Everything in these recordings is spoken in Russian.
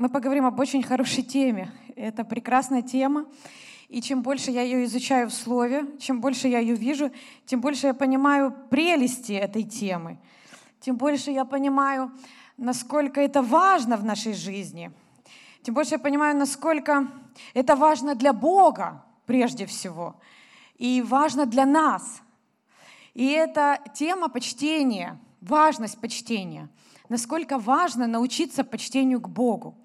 мы поговорим об очень хорошей теме. Это прекрасная тема. И чем больше я ее изучаю в Слове, чем больше я ее вижу, тем больше я понимаю прелести этой темы. Тем больше я понимаю, насколько это важно в нашей жизни. Тем больше я понимаю, насколько это важно для Бога прежде всего. И важно для нас. И это тема почтения, важность почтения. Насколько важно научиться почтению к Богу.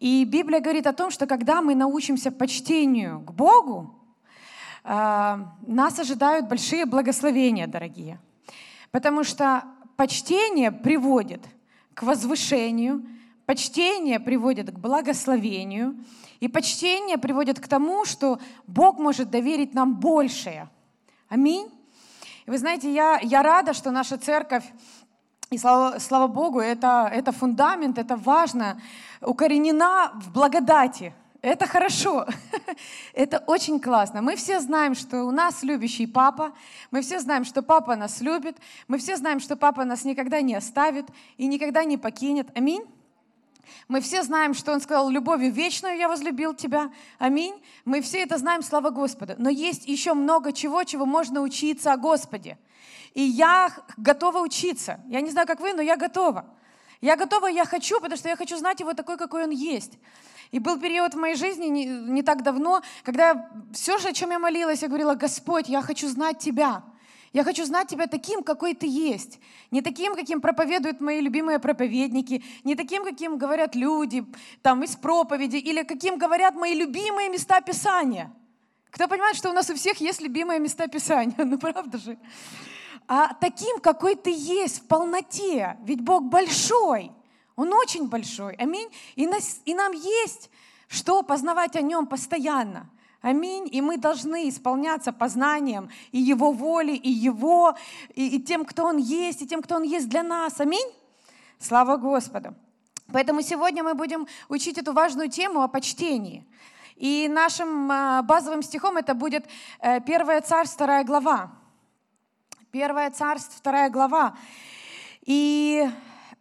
И Библия говорит о том, что когда мы научимся почтению к Богу, а, нас ожидают большие благословения, дорогие. Потому что почтение приводит к возвышению, почтение приводит к благословению, и почтение приводит к тому, что Бог может доверить нам большее. Аминь. И вы знаете, я, я рада, что наша церковь и слава, слава Богу, это, это фундамент, это важно, укоренена в благодати. Это хорошо, это очень классно. Мы все знаем, что у нас любящий папа, мы все знаем, что папа нас любит, мы все знаем, что папа нас никогда не оставит и никогда не покинет. Аминь. Мы все знаем, что Он сказал, любовью вечную я возлюбил тебя. Аминь. Мы все это знаем, слава Господу. Но есть еще много чего, чего можно учиться о Господе. И я готова учиться. Я не знаю, как вы, но я готова. Я готова, я хочу, потому что я хочу знать его такой, какой он есть. И был период в моей жизни не, не так давно, когда все же, о чем я молилась, я говорила, Господь, я хочу знать Тебя. Я хочу знать Тебя таким, какой Ты есть. Не таким, каким проповедуют мои любимые проповедники, не таким, каким говорят люди там, из проповеди, или каким говорят мои любимые места Писания. Кто понимает, что у нас у всех есть любимые места Писания? Ну правда же? А таким, какой ты есть в полноте. Ведь Бог большой, Он очень большой. Аминь. И, нас, и нам есть что познавать о Нем постоянно. Аминь. И мы должны исполняться познанием и Его воли, и Его, и, и тем, кто Он есть, и тем, кто Он есть для нас. Аминь. Слава Господу. Поэтому сегодня мы будем учить эту важную тему о почтении. И нашим а, базовым стихом это будет 1 э, Царь, 2 глава. Первое царство, вторая глава. И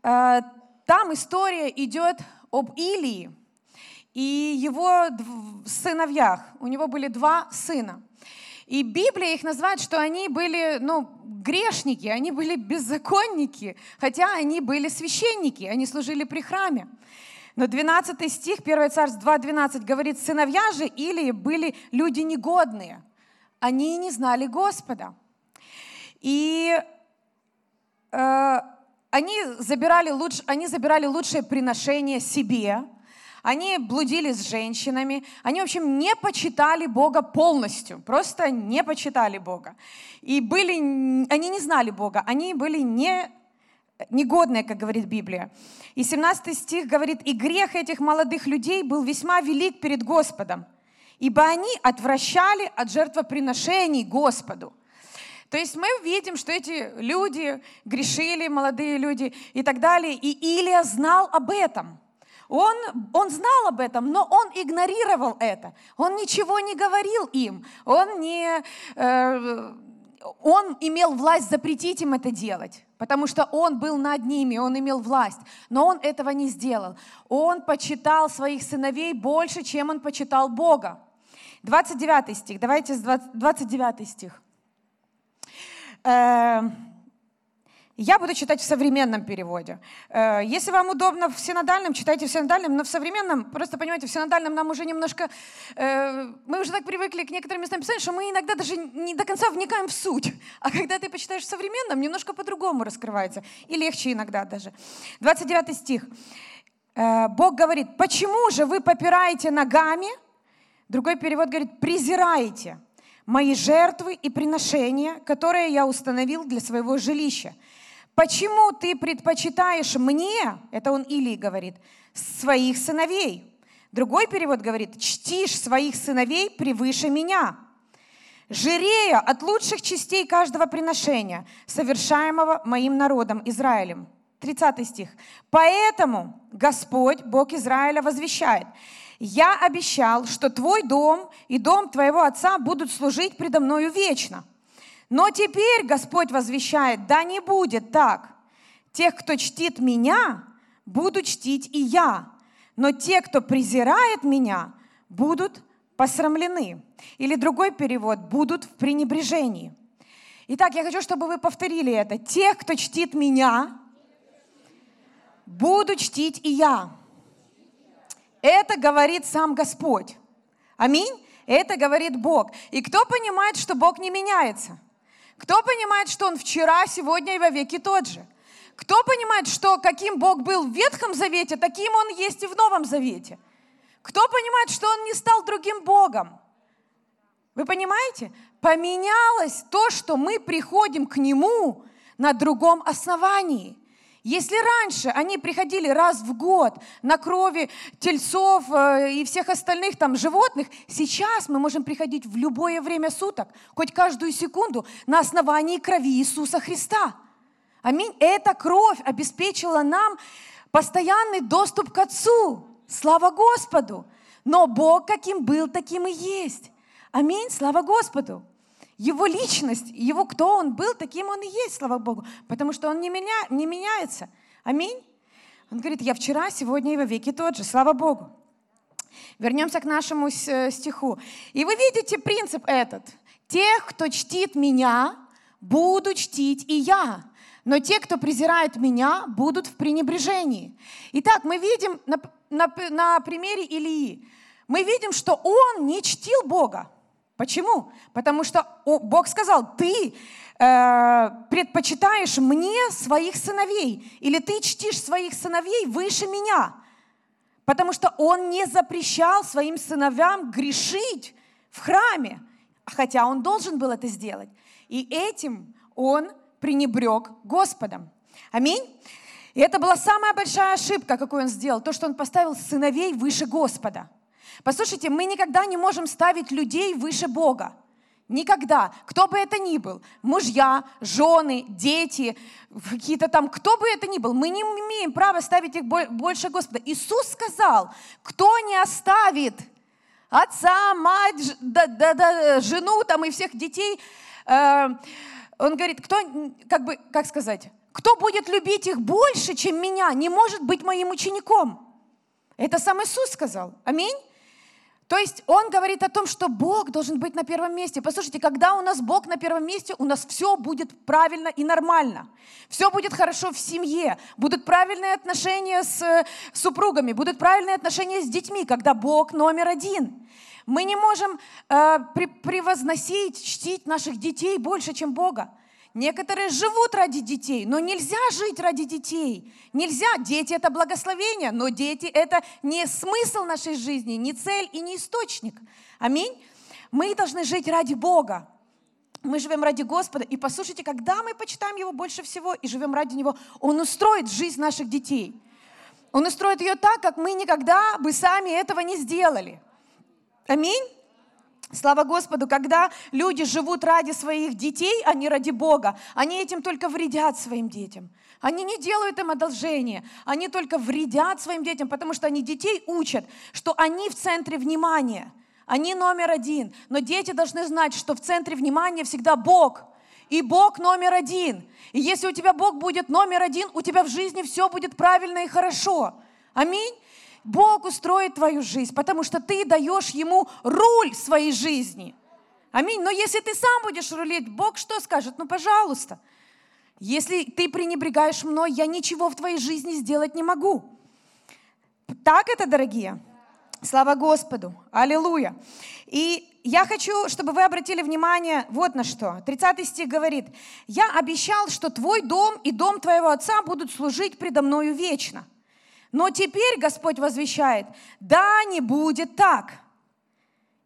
э, там история идет об Илии и его сыновьях. У него были два сына. И Библия их называет, что они были ну, грешники, они были беззаконники, хотя они были священники, они служили при храме. Но 12 стих, 1 Царств 2.12 говорит, сыновья же Илии были люди негодные. Они не знали Господа. И э, они, забирали луч, они забирали лучшее приношение себе, они блудили с женщинами, они, в общем, не почитали Бога полностью, просто не почитали Бога. И были, они не знали Бога, они были не, негодные, как говорит Библия. И 17 стих говорит, «И грех этих молодых людей был весьма велик перед Господом, ибо они отвращали от жертвоприношений Господу». То есть мы видим, что эти люди грешили, молодые люди и так далее. И Илия знал об этом. Он, он знал об этом, но он игнорировал это. Он ничего не говорил им. Он, не, э, он имел власть запретить им это делать, потому что он был над ними, он имел власть. Но он этого не сделал. Он почитал своих сыновей больше, чем он почитал Бога. 29 стих. Давайте с 20, 29 стих. Эм, я буду читать в современном переводе. Э, если вам удобно в синодальном, читайте в синодальном, но в современном, просто понимаете, в синодальном нам уже немножко, э, мы уже так привыкли к некоторым местам писания, что мы иногда даже не до конца вникаем в суть. А когда ты почитаешь в современном, немножко по-другому раскрывается. И легче иногда даже. 29 стих. Э, Бог говорит, почему же вы попираете ногами? Другой перевод говорит, презираете мои жертвы и приношения, которые я установил для своего жилища. Почему ты предпочитаешь мне, это он Илии говорит, своих сыновей? Другой перевод говорит, чтишь своих сыновей превыше меня, жирея от лучших частей каждого приношения, совершаемого моим народом Израилем. 30 стих. Поэтому Господь, Бог Израиля, возвещает, я обещал, что твой дом и дом твоего отца будут служить предо мною вечно. Но теперь Господь возвещает, да не будет так. Тех, кто чтит меня, буду чтить и я. но те, кто презирает меня, будут посрамлены. Или другой перевод, будут в пренебрежении. Итак, я хочу, чтобы вы повторили это. Тех, кто чтит меня, буду чтить и я. Это говорит сам Господь. Аминь. Это говорит Бог. И кто понимает, что Бог не меняется? Кто понимает, что Он вчера, сегодня и во веки тот же? Кто понимает, что каким Бог был в Ветхом Завете, таким Он есть и в Новом Завете? Кто понимает, что он не стал другим Богом? Вы понимаете? Поменялось то, что мы приходим к Нему на другом основании. Если раньше они приходили раз в год на крови тельцов э, и всех остальных там животных, сейчас мы можем приходить в любое время суток, хоть каждую секунду, на основании крови Иисуса Христа. Аминь. Эта кровь обеспечила нам постоянный доступ к Отцу. Слава Господу! Но Бог каким был, таким и есть. Аминь, слава Господу. Его личность, его кто он был, таким он и есть, слава Богу. Потому что он не, меня, не меняется. Аминь. Он говорит, я вчера, сегодня и во веки тот же, слава Богу. Вернемся к нашему э, стиху. И вы видите принцип этот. Тех, кто чтит меня, буду чтить и я но те, кто презирает меня, будут в пренебрежении. Итак, мы видим на, на, на примере Илии, мы видим, что он не чтил Бога. Почему? Потому что Бог сказал, ты э, предпочитаешь мне своих сыновей, или ты чтишь своих сыновей выше меня. Потому что он не запрещал своим сыновьям грешить в храме, хотя он должен был это сделать. И этим он пренебрег Господом. Аминь. И это была самая большая ошибка, какую он сделал, то, что он поставил сыновей выше Господа. Послушайте, мы никогда не можем ставить людей выше Бога. Никогда. Кто бы это ни был. Мужья, жены, дети, какие-то там, кто бы это ни был. Мы не имеем права ставить их больше Господа. Иисус сказал, кто не оставит отца, мать, да, да, да, жену там и всех детей, э, он говорит, кто, как бы, как сказать, кто будет любить их больше, чем меня, не может быть моим учеником. Это сам Иисус сказал. Аминь. То есть он говорит о том, что Бог должен быть на первом месте. Послушайте, когда у нас Бог на первом месте, у нас все будет правильно и нормально. Все будет хорошо в семье, будут правильные отношения с э, супругами, будут правильные отношения с детьми, когда Бог номер один. Мы не можем э, превозносить, чтить наших детей больше, чем Бога. Некоторые живут ради детей, но нельзя жить ради детей. Нельзя. Дети – это благословение, но дети – это не смысл нашей жизни, не цель и не источник. Аминь. Мы должны жить ради Бога. Мы живем ради Господа. И послушайте, когда мы почитаем Его больше всего и живем ради Него, Он устроит жизнь наших детей. Он устроит ее так, как мы никогда бы сами этого не сделали. Аминь. Слава Господу, когда люди живут ради своих детей, а не ради Бога, они этим только вредят своим детям. Они не делают им одолжение, они только вредят своим детям, потому что они детей учат, что они в центре внимания, они номер один. Но дети должны знать, что в центре внимания всегда Бог, и Бог номер один. И если у тебя Бог будет номер один, у тебя в жизни все будет правильно и хорошо. Аминь. Бог устроит твою жизнь, потому что ты даешь Ему руль своей жизни. Аминь. Но если ты сам будешь рулить, Бог что скажет? Ну, пожалуйста. Если ты пренебрегаешь мной, я ничего в твоей жизни сделать не могу. Так это, дорогие? Слава Господу! Аллилуйя! И я хочу, чтобы вы обратили внимание вот на что. 30 стих говорит, «Я обещал, что твой дом и дом твоего отца будут служить предо мною вечно». Но теперь Господь возвещает, да, не будет так.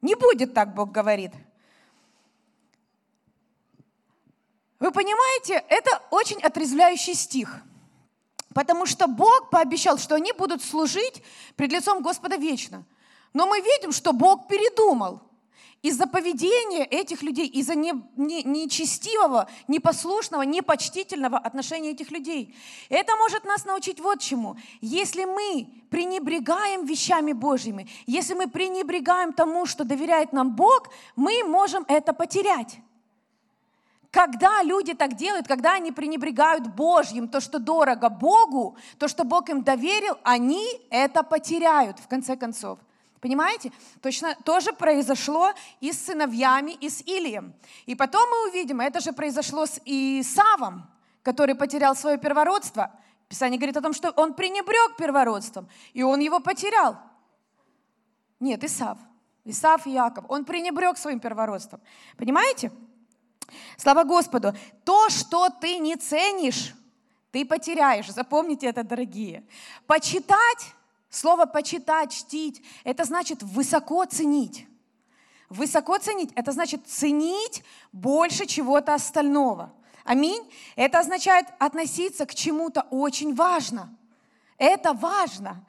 Не будет так, Бог говорит. Вы понимаете, это очень отрезвляющий стих. Потому что Бог пообещал, что они будут служить пред лицом Господа вечно. Но мы видим, что Бог передумал – из-за поведения этих людей, из-за нечестивого, непослушного, непочтительного отношения этих людей. Это может нас научить вот чему. Если мы пренебрегаем вещами Божьими, если мы пренебрегаем тому, что доверяет нам Бог, мы можем это потерять. когда люди так делают, когда они пренебрегают Божьим, то, что дорого Богу, то, что Бог им доверил, они это потеряют в конце концов. Понимаете? Точно то же произошло и с сыновьями, и с Илием. И потом мы увидим, это же произошло с Исавом, который потерял свое первородство. Писание говорит о том, что он пренебрег первородством, и он его потерял. Нет, Исав. Исав и Яков. Он пренебрег своим первородством. Понимаете? Слава Господу. То, что ты не ценишь, ты потеряешь. Запомните это, дорогие. Почитать Слово «почитать», «чтить» — это значит высоко ценить. Высоко ценить — это значит ценить больше чего-то остального. Аминь. Это означает относиться к чему-то очень важно. Это важно.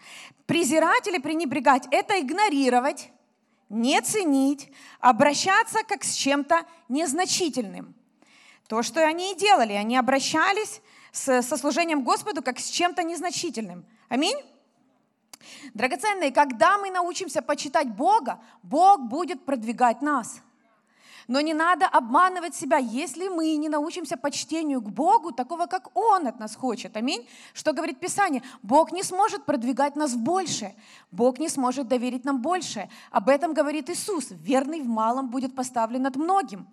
Презирать или пренебрегать — это игнорировать, не ценить, обращаться как с чем-то незначительным. То, что они и делали, они обращались со служением Господу как с чем-то незначительным. Аминь. Драгоценные, когда мы научимся почитать Бога, Бог будет продвигать нас. Но не надо обманывать себя, если мы не научимся почтению к Богу, такого, как Он от нас хочет. Аминь. Что говорит Писание? Бог не сможет продвигать нас в большее. Бог не сможет доверить нам большее. Об этом говорит Иисус. Верный в малом будет поставлен над многим.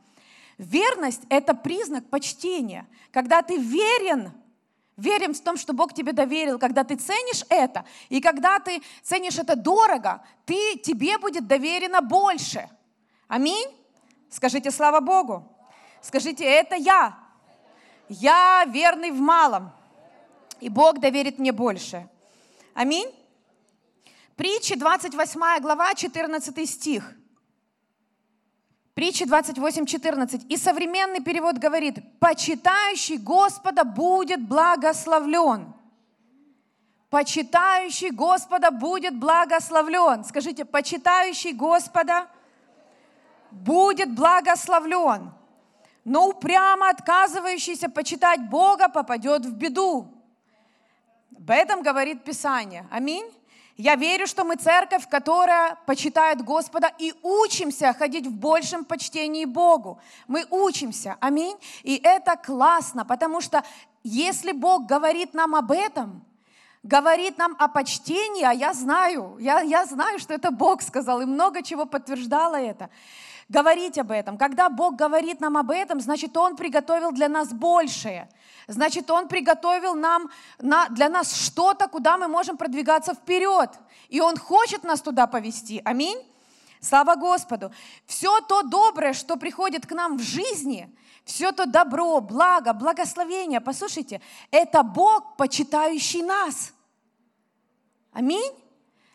Верность – это признак почтения. Когда ты верен Верим в том, что Бог тебе доверил, когда ты ценишь это, и когда ты ценишь это дорого, ты, тебе будет доверено больше. Аминь? Скажите слава Богу. Скажите, это я. Я верный в малом, и Бог доверит мне больше. Аминь? Притчи, 28 глава, 14 стих. Притча 28.14. И современный перевод говорит, почитающий Господа будет благословлен. Почитающий Господа будет благословлен. Скажите, почитающий Господа будет благословлен. Но упрямо отказывающийся почитать Бога попадет в беду. Об этом говорит Писание. Аминь. Я верю, что мы церковь, которая почитает Господа и учимся ходить в большем почтении Богу. Мы учимся, аминь. И это классно, потому что если Бог говорит нам об этом, говорит нам о почтении, а я знаю, я, я знаю, что это Бог сказал, и много чего подтверждало это. Говорить об этом. Когда Бог говорит нам об этом, значит, Он приготовил для нас большее – Значит, Он приготовил нам, на, для нас что-то, куда мы можем продвигаться вперед. И Он хочет нас туда повести. Аминь. Слава Господу. Все то доброе, что приходит к нам в жизни, все то добро, благо, благословение, послушайте, это Бог, почитающий нас. Аминь.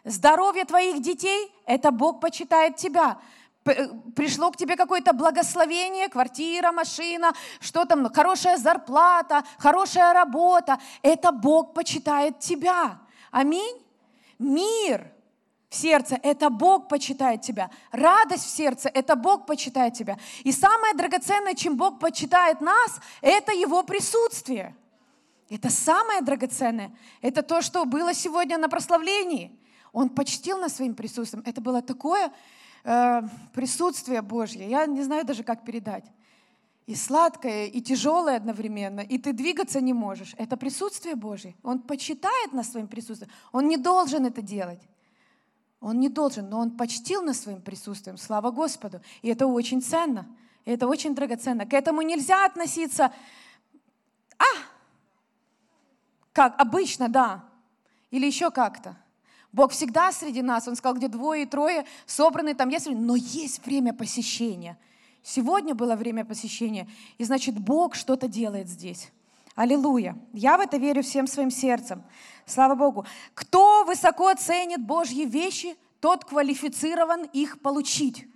Здоровье твоих детей – это Бог почитает тебя. Э, пришло к тебе какое-то благословение, квартира, машина, что там, хорошая зарплата, хорошая работа. Это Бог почитает тебя. Аминь. Мир в сердце – это Бог почитает тебя. Радость в сердце – это Бог почитает тебя. И самое драгоценное, чем Бог почитает нас, это Его присутствие. Это самое драгоценное. Это то, что было сегодня на прославлении. Он почтил нас своим присутствием. Это было такое э, присутствие Божье. Я не знаю даже, как передать. И сладкое, и тяжелое одновременно, и ты двигаться не можешь. Это присутствие Божье. Он почитает нас своим присутствием. Он не должен это делать. Он не должен, но он почтил нас своим присутствием. Слава Господу. И это очень ценно. И это очень драгоценно. К этому нельзя относиться, а, как обычно, да, или еще как-то. Бог всегда среди нас. Он сказал, где двое и трое собраны, там есть время. Но есть время посещения. Сегодня было время посещения. И значит, Бог что-то делает здесь. Аллилуйя. Я в это верю всем своим сердцем. Слава Богу. Кто высоко ценит Божьи вещи, тот квалифицирован их получить.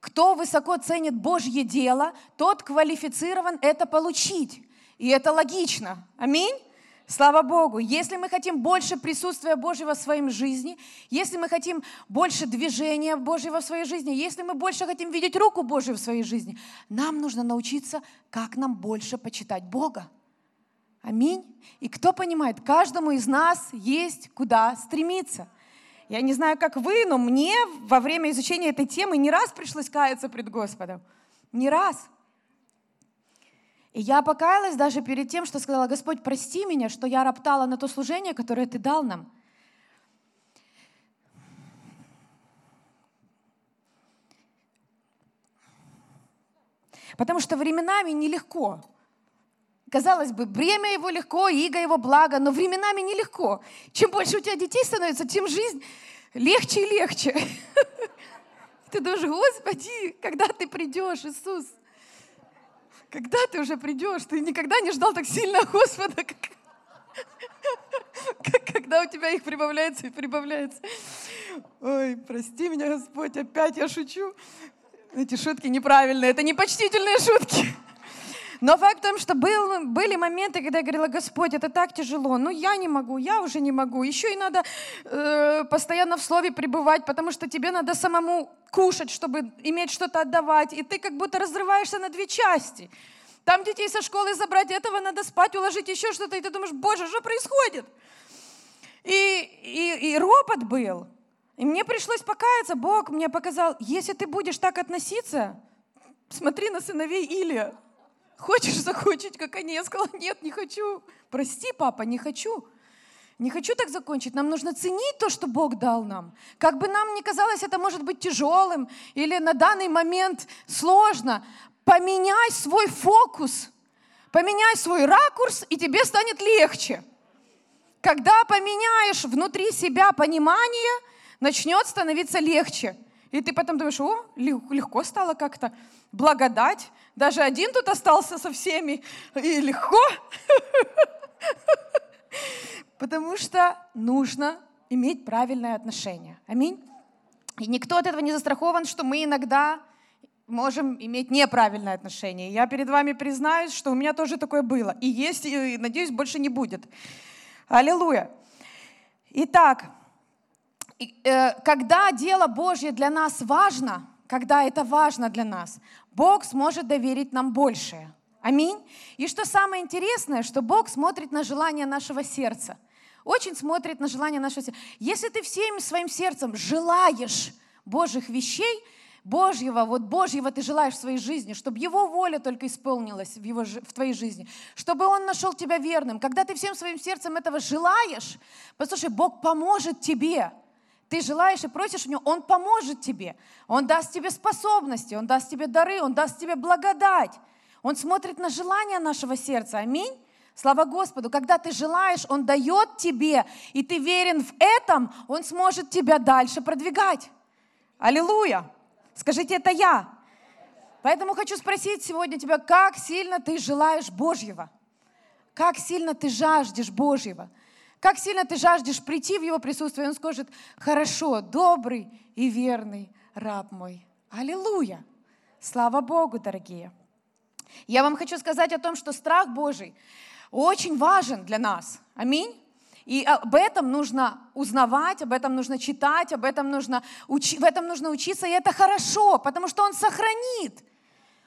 Кто высоко ценит Божье дело, тот квалифицирован это получить. И это логично. Аминь. Слава Богу, если мы хотим больше присутствия Божьего в своей жизни, если мы хотим больше движения Божьего в своей жизни, если мы больше хотим видеть руку Божью в своей жизни, нам нужно научиться, как нам больше почитать Бога. Аминь. И кто понимает, каждому из нас есть куда стремиться. Я не знаю, как вы, но мне во время изучения этой темы не раз пришлось каяться пред Господом. Не раз. И я покаялась даже перед тем, что сказала, Господь, прости меня, что я роптала на то служение, которое Ты дал нам. Потому что временами нелегко. Казалось бы, бремя его легко, иго его благо, но временами нелегко. Чем больше у тебя детей становится, тем жизнь легче и легче. Ты думаешь, Господи, когда ты придешь, Иисус? Когда ты уже придешь? Ты никогда не ждал так сильно Господа, как, как когда у тебя их прибавляется и прибавляется. Ой, прости меня, Господь, опять я шучу. Эти шутки неправильные, это непочтительные шутки. Но факт в том, что был, были моменты, когда я говорила, Господь, это так тяжело, ну я не могу, я уже не могу. Еще и надо э, постоянно в слове пребывать, потому что тебе надо самому кушать, чтобы иметь что-то отдавать. И ты как будто разрываешься на две части. Там детей со школы забрать, этого надо спать, уложить еще что-то. И ты думаешь, Боже, что происходит? И, и, и ропот был. И мне пришлось покаяться. Бог мне показал, если ты будешь так относиться, смотри на сыновей Илия. Хочешь закончить, как они? Я сказала, нет, не хочу. Прости, папа, не хочу. Не хочу так закончить. Нам нужно ценить то, что Бог дал нам. Как бы нам ни казалось, это может быть тяжелым или на данный момент сложно. Поменяй свой фокус, поменяй свой ракурс, и тебе станет легче. Когда поменяешь внутри себя понимание, начнет становиться легче. И ты потом думаешь, о, легко стало как-то. Благодать. Даже один тут остался со всеми. И легко. Потому что нужно иметь правильное отношение. Аминь. И никто от этого не застрахован, что мы иногда можем иметь неправильное отношение. Я перед вами признаюсь, что у меня тоже такое было. И есть, и, надеюсь, больше не будет. Аллилуйя. Итак, Э, когда дело Божье для нас важно, когда это важно для нас, Бог сможет доверить нам большее. Аминь. И что самое интересное, что Бог смотрит на желание нашего сердца. Очень смотрит на желание нашего сердца. Если ты всем своим сердцем желаешь Божьих вещей, Божьего, вот Божьего ты желаешь в своей жизни, чтобы Его воля только исполнилась в, его, в твоей жизни, чтобы Он нашел тебя верным. Когда ты всем своим сердцем этого желаешь, послушай, Бог поможет тебе – ты желаешь и просишь у Него, Он поможет тебе. Он даст тебе способности, Он даст тебе дары, Он даст тебе благодать. Он смотрит на желание нашего сердца. Аминь. Слава Господу. Когда ты желаешь, Он дает тебе, и ты верен в этом, Он сможет тебя дальше продвигать. Аллилуйя. Скажите, это я. Поэтому хочу спросить сегодня тебя, как сильно ты желаешь Божьего? Как сильно ты жаждешь Божьего? Как сильно ты жаждешь прийти в Его присутствие, Он скажет, хорошо, добрый и верный раб мой. Аллилуйя! Слава Богу, дорогие! Я вам хочу сказать о том, что страх Божий очень важен для нас. Аминь. И об этом нужно узнавать, об этом нужно читать, об этом нужно учи, в этом нужно учиться, и это хорошо, потому что Он сохранит,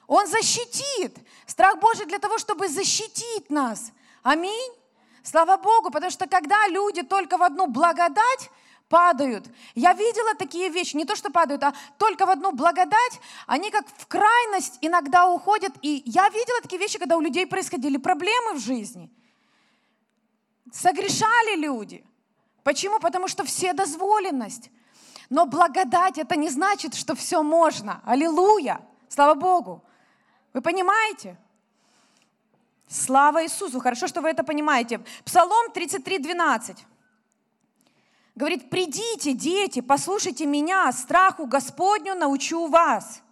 Он защитит. Страх Божий для того, чтобы защитить нас. Аминь. Слава Богу, потому что когда люди только в одну благодать падают, я видела такие вещи, не то что падают, а только в одну благодать, они как в крайность иногда уходят. И я видела такие вещи, когда у людей происходили проблемы в жизни. Согрешали люди. Почему? Потому что все дозволенность. Но благодать это не значит, что все можно. Аллилуйя. Слава Богу. Вы понимаете? Слава Иисусу! Хорошо, что вы это понимаете. Псалом 33, 12. Говорит, придите, дети, послушайте меня, страху Господню научу вас.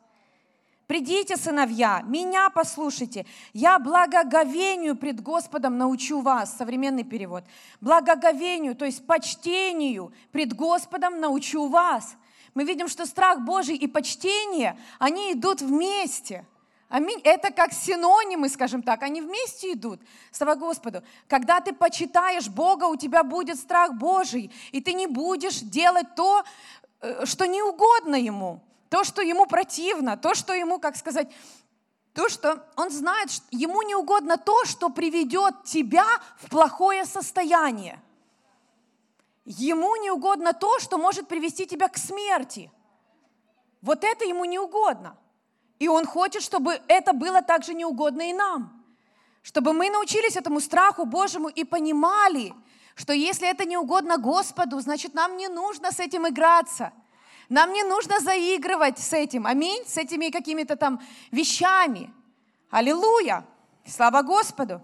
Придите, сыновья, меня послушайте. Я благоговению пред Господом научу вас. Современный перевод. Благоговению, то есть почтению пред Господом научу вас. Мы видим, что страх Божий и почтение, они идут вместе – Аминь. Это как синонимы, скажем так, они вместе идут. Слава Господу. Когда ты почитаешь Бога, у тебя будет страх Божий, и ты не будешь делать то, э, что не угодно Ему, то, что Ему противно, то, что Ему, как сказать, то, что Он знает, что Ему не угодно то, что приведет тебя в плохое состояние. Ему не угодно то, что может привести тебя к смерти. Вот это Ему не угодно. И Он хочет, чтобы это было также неугодно и нам. Чтобы мы научились этому страху Божьему и понимали, что если это не угодно Господу, значит нам не нужно с этим играться. Нам не нужно заигрывать с этим, аминь, с этими какими-то там вещами. Аллилуйя! Слава Господу!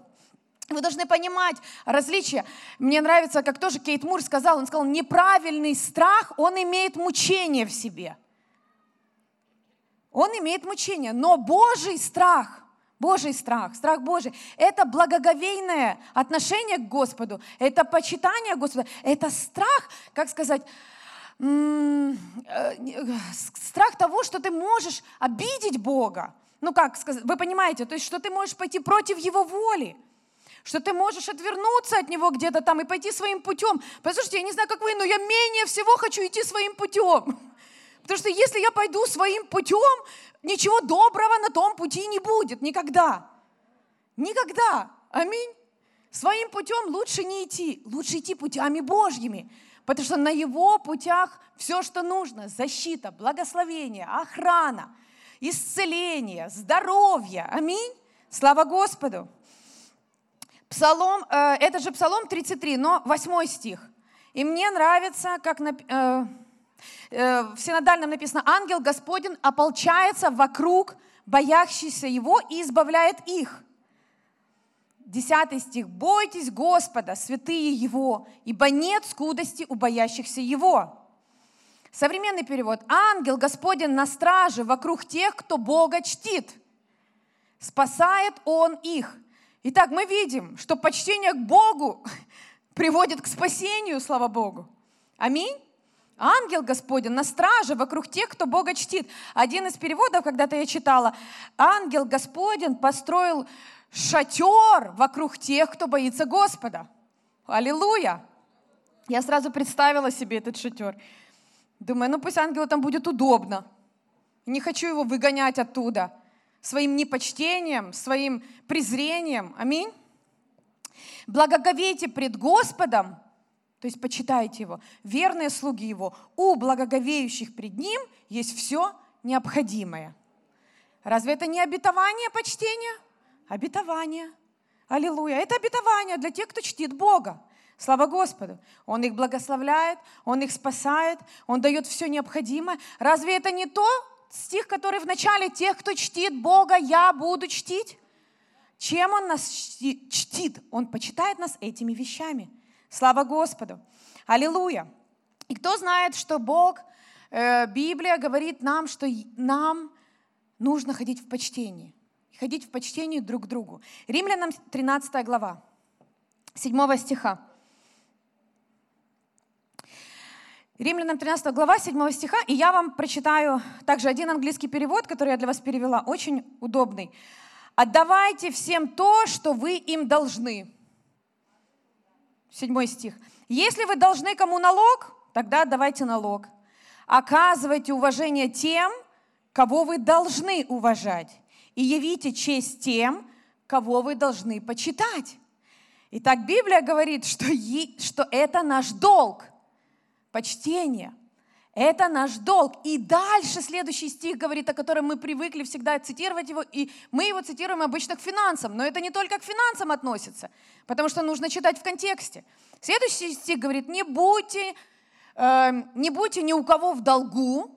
Вы должны понимать различия. Мне нравится, как тоже Кейт Мур сказал, он сказал, неправильный страх, он имеет мучение в себе. Он имеет мучение, но Божий страх, Божий страх, страх Божий, это благоговейное отношение к Господу, это почитание Господа, это страх, как сказать, э, страх того, что ты можешь обидеть Бога. Ну как сказать, вы понимаете, то есть что ты можешь пойти против Его воли что ты можешь отвернуться от него где-то там и пойти своим путем. Послушайте, я не знаю, как вы, но я менее всего хочу идти своим путем. Потому что если я пойду своим путем, ничего доброго на том пути не будет никогда. Никогда. Аминь. Своим путем лучше не идти, лучше идти путями Божьими. Потому что на его путях все, что нужно, защита, благословение, охрана, исцеление, здоровье. Аминь. Слава Господу. Псалом, э, это же Псалом 33, но 8 стих. И мне нравится, как на, э, э, в синодальном написано, ангел Господень ополчается вокруг боящихся его и избавляет их. Десятый стих. «Бойтесь Господа, святые Его, ибо нет скудости у боящихся Его». Современный перевод. «Ангел Господень на страже вокруг тех, кто Бога чтит. Спасает Он их». Итак, мы видим, что почтение к Богу приводит к спасению, слава Богу. Аминь. Ангел Господень на страже вокруг тех, кто Бога чтит. Один из переводов, когда-то я читала, ангел Господень построил шатер вокруг тех, кто боится Господа. Аллилуйя! Я сразу представила себе этот шатер. Думаю, ну пусть ангелу там будет удобно. Не хочу его выгонять оттуда своим непочтением, своим презрением. Аминь. Благоговейте пред Господом, то есть почитайте Его, верные слуги Его, у благоговеющих пред Ним есть все необходимое. Разве это не обетование почтения? Обетование. Аллилуйя. Это обетование для тех, кто чтит Бога. Слава Господу. Он их благословляет, Он их спасает, Он дает все необходимое. Разве это не то, стих, который в начале тех, кто чтит Бога, я буду чтить. Чем Он нас чтит? Он почитает нас этими вещами. Слава Господу. Аллилуйя. И кто знает, что Бог, э, Библия говорит нам, что нам нужно ходить в почтении. Ходить в почтении друг к другу. Римлянам 13 глава, 7 стиха. Римлянам 13 глава 7 стиха, и я вам прочитаю также один английский перевод, который я для вас перевела, очень удобный. «Отдавайте всем то, что вы им должны». Седьмой стих. «Если вы должны кому налог, тогда отдавайте налог. Оказывайте уважение тем, кого вы должны уважать, и явите честь тем, кого вы должны почитать». Итак, Библия говорит, что, что это наш долг – почтение. Это наш долг. И дальше следующий стих говорит, о котором мы привыкли всегда цитировать его, и мы его цитируем обычно к финансам, но это не только к финансам относится, потому что нужно читать в контексте. Следующий стих говорит, не будьте, э, не будьте ни у кого в долгу,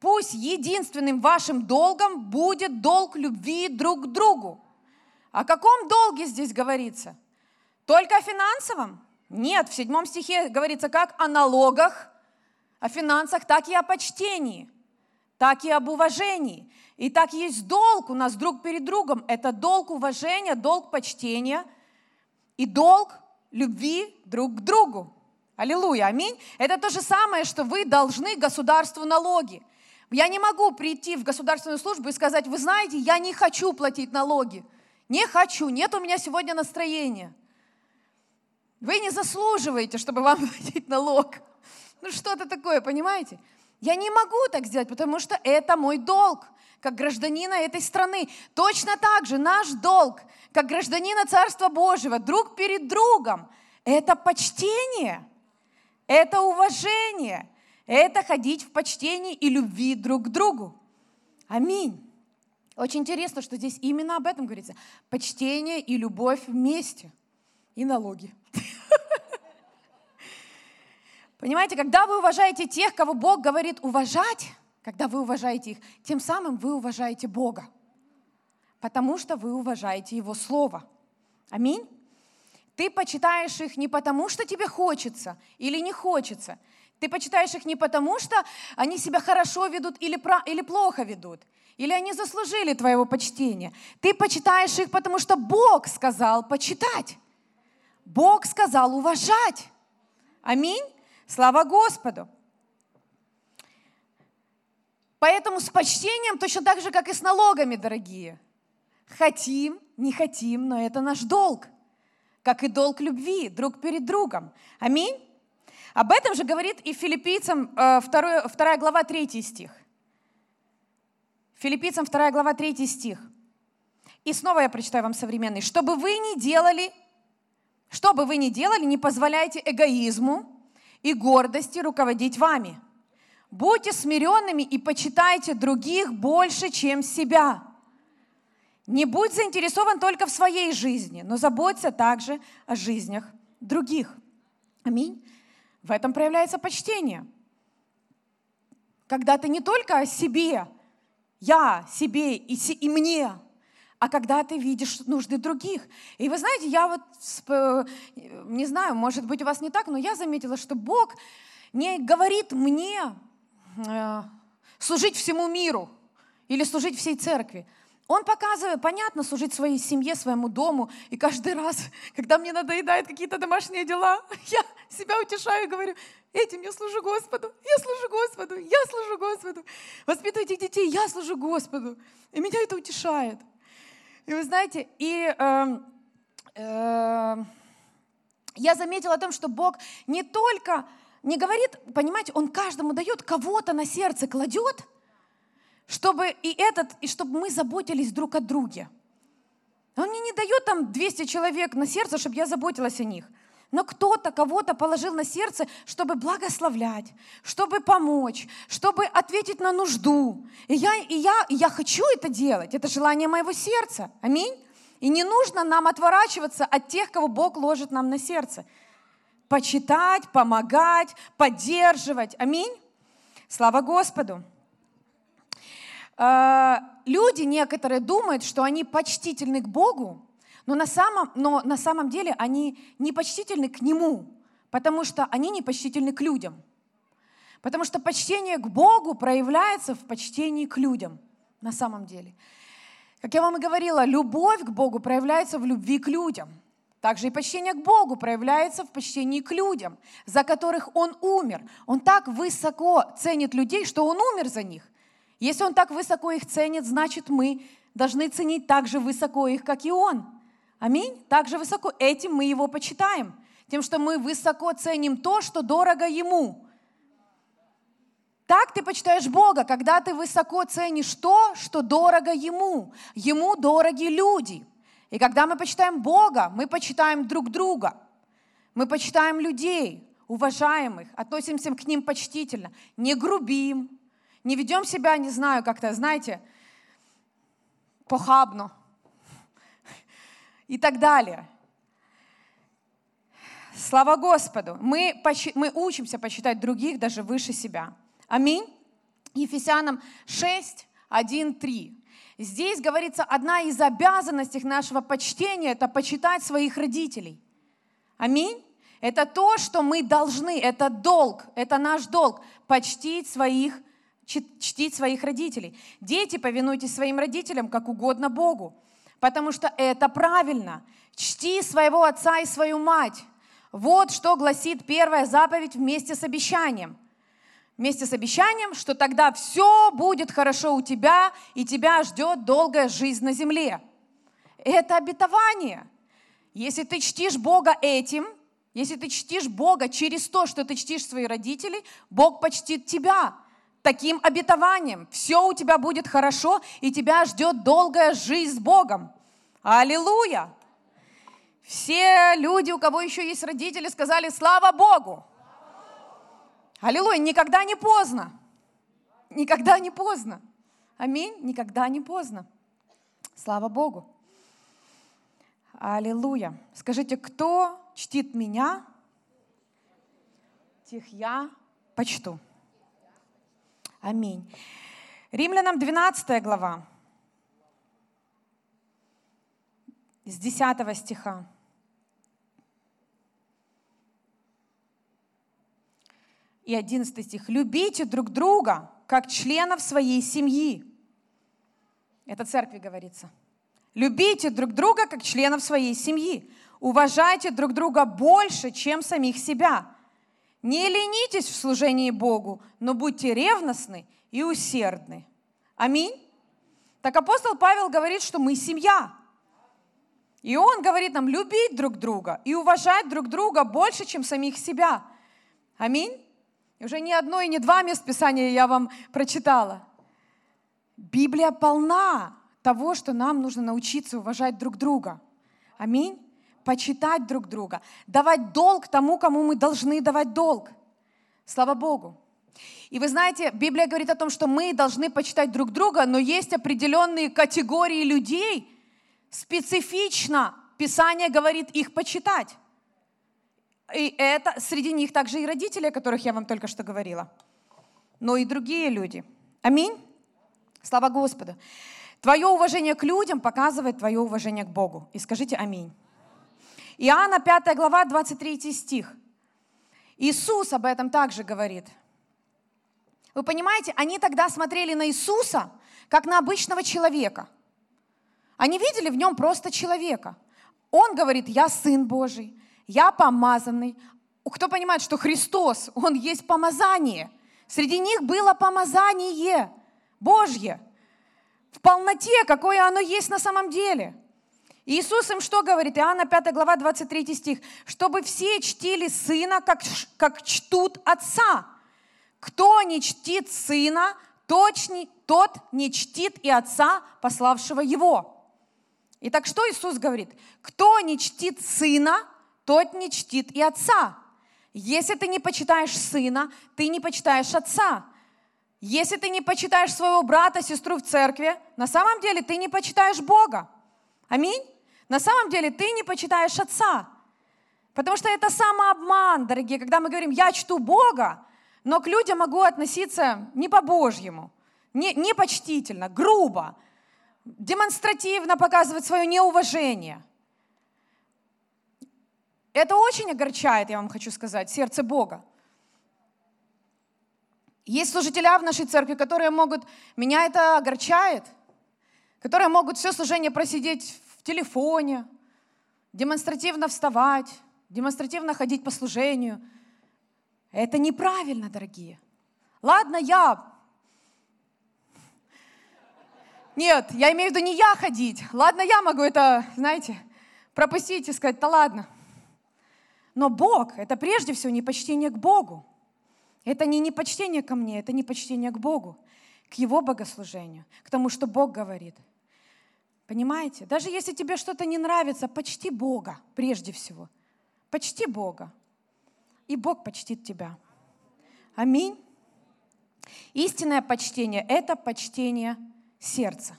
пусть единственным вашим долгом будет долг любви друг к другу. О каком долге здесь говорится? Только о финансовом? Нет, в седьмом стихе говорится как о налогах, о финансах, так и о почтении, так и об уважении. И так есть долг у нас друг перед другом. Это долг уважения, долг почтения и долг любви друг к другу. Аллилуйя, аминь. Это то же самое, что вы должны государству налоги. Я не могу прийти в государственную службу и сказать, вы знаете, я не хочу платить налоги. Не хочу, нет у меня сегодня настроения. Вы не заслуживаете, чтобы вам платить налог. Ну что-то такое, понимаете? Я не могу так сделать, потому что это мой долг, как гражданина этой страны. Точно так же наш долг, как гражданина Царства Божьего, друг перед другом, это почтение, это уважение, это ходить в почтении и любви друг к другу. Аминь. Очень интересно, что здесь именно об этом говорится. Почтение и любовь вместе. И налоги. Понимаете, когда вы уважаете тех, кого Бог говорит уважать, когда вы уважаете их, тем самым вы уважаете Бога. Потому что вы уважаете Его Слово. Аминь. Ты почитаешь их не потому, что тебе хочется или не хочется. Ты почитаешь их не потому, что они себя хорошо ведут или, про, или плохо ведут, или они заслужили твоего почтения. Ты почитаешь их, потому что Бог сказал почитать. Бог сказал уважать. Аминь. Слава Господу. Поэтому с почтением точно так же, как и с налогами, дорогие. Хотим, не хотим, но это наш долг. Как и долг любви друг перед другом. Аминь. Об этом же говорит и филиппийцам 2, э, 2 глава 3 стих. Филиппийцам 2 глава 3 стих. И снова я прочитаю вам современный. Чтобы вы не делали, что бы вы ни делали, не позволяйте эгоизму и гордости руководить вами. Будьте смиренными и почитайте других больше, чем себя. Не будь заинтересован только в своей жизни, но заботься также о жизнях других. Аминь. В этом проявляется почтение. Когда ты не только о себе, я, себе и, и мне, а когда ты видишь нужды других. И вы знаете, я вот, не знаю, может быть у вас не так, но я заметила, что Бог не говорит мне э, служить всему миру или служить всей церкви. Он показывает, понятно, служить своей семье, своему дому. И каждый раз, когда мне надоедают какие-то домашние дела, я себя утешаю и говорю, этим я служу Господу, я служу Господу, я служу Господу. Воспитывайте детей, я служу Господу. И меня это утешает. И вы знаете, и э, э, я заметила о том, что Бог не только не говорит, понимаете, Он каждому дает, кого-то на сердце кладет, чтобы и этот, и чтобы мы заботились друг о друге. Он мне не дает там 200 человек на сердце, чтобы я заботилась о них. Но кто-то кого-то положил на сердце, чтобы благословлять, чтобы помочь, чтобы ответить на нужду. И я, и я, и я хочу это делать. Это желание моего сердца. Аминь. И не нужно нам отворачиваться от тех, кого Бог ложит нам на сердце. Почитать, помогать, поддерживать. Аминь. Слава Господу. А, люди некоторые думают, что они почтительны к Богу, но на самом, но на самом деле они не почтительны к Нему, потому что они не почтительны к людям. Потому что почтение к Богу проявляется в почтении к людям на самом деле. Как я вам и говорила, любовь к Богу проявляется в любви к людям. Также и почтение к Богу проявляется в почтении к людям, за которых Он умер. Он так высоко ценит людей, что Он умер за них. Если Он так высоко их ценит, значит мы должны ценить так же высоко их, как и Он. Аминь. Так же высоко. Этим мы его почитаем. Тем, что мы высоко ценим то, что дорого ему. Так ты почитаешь Бога, когда ты высоко ценишь то, что дорого Ему. Ему дороги люди. И когда мы почитаем Бога, мы почитаем друг друга. Мы почитаем людей, уважаемых, относимся к ним почтительно, не грубим, не ведем себя, не знаю, как-то, знаете, похабно, и так далее. Слава Господу! Мы, мы учимся почитать других даже выше себя. Аминь. Ефесянам 6, 1, 3. Здесь говорится, одна из обязанностей нашего почтения – это почитать своих родителей. Аминь. Это то, что мы должны, это долг, это наш долг – почтить своих, чтить своих родителей. Дети, повинуйтесь своим родителям, как угодно Богу потому что это правильно. Чти своего отца и свою мать. Вот что гласит первая заповедь вместе с обещанием. Вместе с обещанием, что тогда все будет хорошо у тебя, и тебя ждет долгая жизнь на земле. Это обетование. Если ты чтишь Бога этим, если ты чтишь Бога через то, что ты чтишь своих родителей, Бог почтит тебя таким обетованием. Все у тебя будет хорошо, и тебя ждет долгая жизнь с Богом. Аллилуйя! Все люди, у кого еще есть родители, сказали «Слава Богу!» Аллилуйя! Никогда не поздно. Никогда не поздно. Аминь. Никогда не поздно. Слава Богу. Аллилуйя. Скажите, кто чтит меня, тех я почту. Аминь. Римлянам 12 глава, с 10 стиха. И 11 стих. «Любите друг друга, как членов своей семьи». Это церкви говорится. «Любите друг друга, как членов своей семьи. Уважайте друг друга больше, чем самих себя. Не ленитесь в служении Богу, но будьте ревностны и усердны». Аминь. Так апостол Павел говорит, что мы семья. И он говорит нам любить друг друга и уважать друг друга больше, чем самих себя. Аминь. И уже ни одно и не два мест Писания я вам прочитала. Библия полна того, что нам нужно научиться уважать друг друга. Аминь. Почитать друг друга. Давать долг тому, кому мы должны давать долг. Слава Богу. И вы знаете, Библия говорит о том, что мы должны почитать друг друга, но есть определенные категории людей, специфично Писание говорит их почитать. И это среди них также и родители, о которых я вам только что говорила, но и другие люди. Аминь. Слава Господу. Твое уважение к людям показывает твое уважение к Богу. И скажите аминь. Иоанна 5 глава, 23 стих. Иисус об этом также говорит. Вы понимаете, они тогда смотрели на Иисуса, как на обычного человека. Они видели в нем просто человека. Он говорит, я Сын Божий, я помазанный. Кто понимает, что Христос, Он есть помазание. Среди них было помазание Божье в полноте, какое оно есть на самом деле. Иисус им что говорит? Иоанна 5 глава 23 стих. «Чтобы все чтили Сына, как, как чтут Отца. Кто не чтит Сына, тот не чтит и Отца, пославшего Его». Итак, что Иисус говорит? Кто не чтит Сына, тот не чтит и отца. Если ты не почитаешь сына, ты не почитаешь отца. Если ты не почитаешь своего брата, сестру в церкви, на самом деле ты не почитаешь Бога. Аминь. На самом деле ты не почитаешь отца. Потому что это самообман, дорогие, когда мы говорим, я чту Бога, но к людям могу относиться не по-божьему, не, не почтительно, грубо, демонстративно показывать свое неуважение – это очень огорчает, я вам хочу сказать, сердце Бога. Есть служителя в нашей церкви, которые могут, меня это огорчает, которые могут все служение просидеть телефоне, демонстративно вставать, демонстративно ходить по служению. Это неправильно, дорогие. Ладно, я... Нет, я имею в виду не я ходить. Ладно, я могу это, знаете, пропустить и сказать, да ладно. Но Бог — это прежде всего не почтение к Богу. Это не непочтение ко мне, это не почтение к Богу, к Его богослужению, к тому, что Бог говорит. Понимаете? Даже если тебе что-то не нравится, почти Бога прежде всего. Почти Бога. И Бог почтит тебя. Аминь. Истинное почтение — это почтение сердца.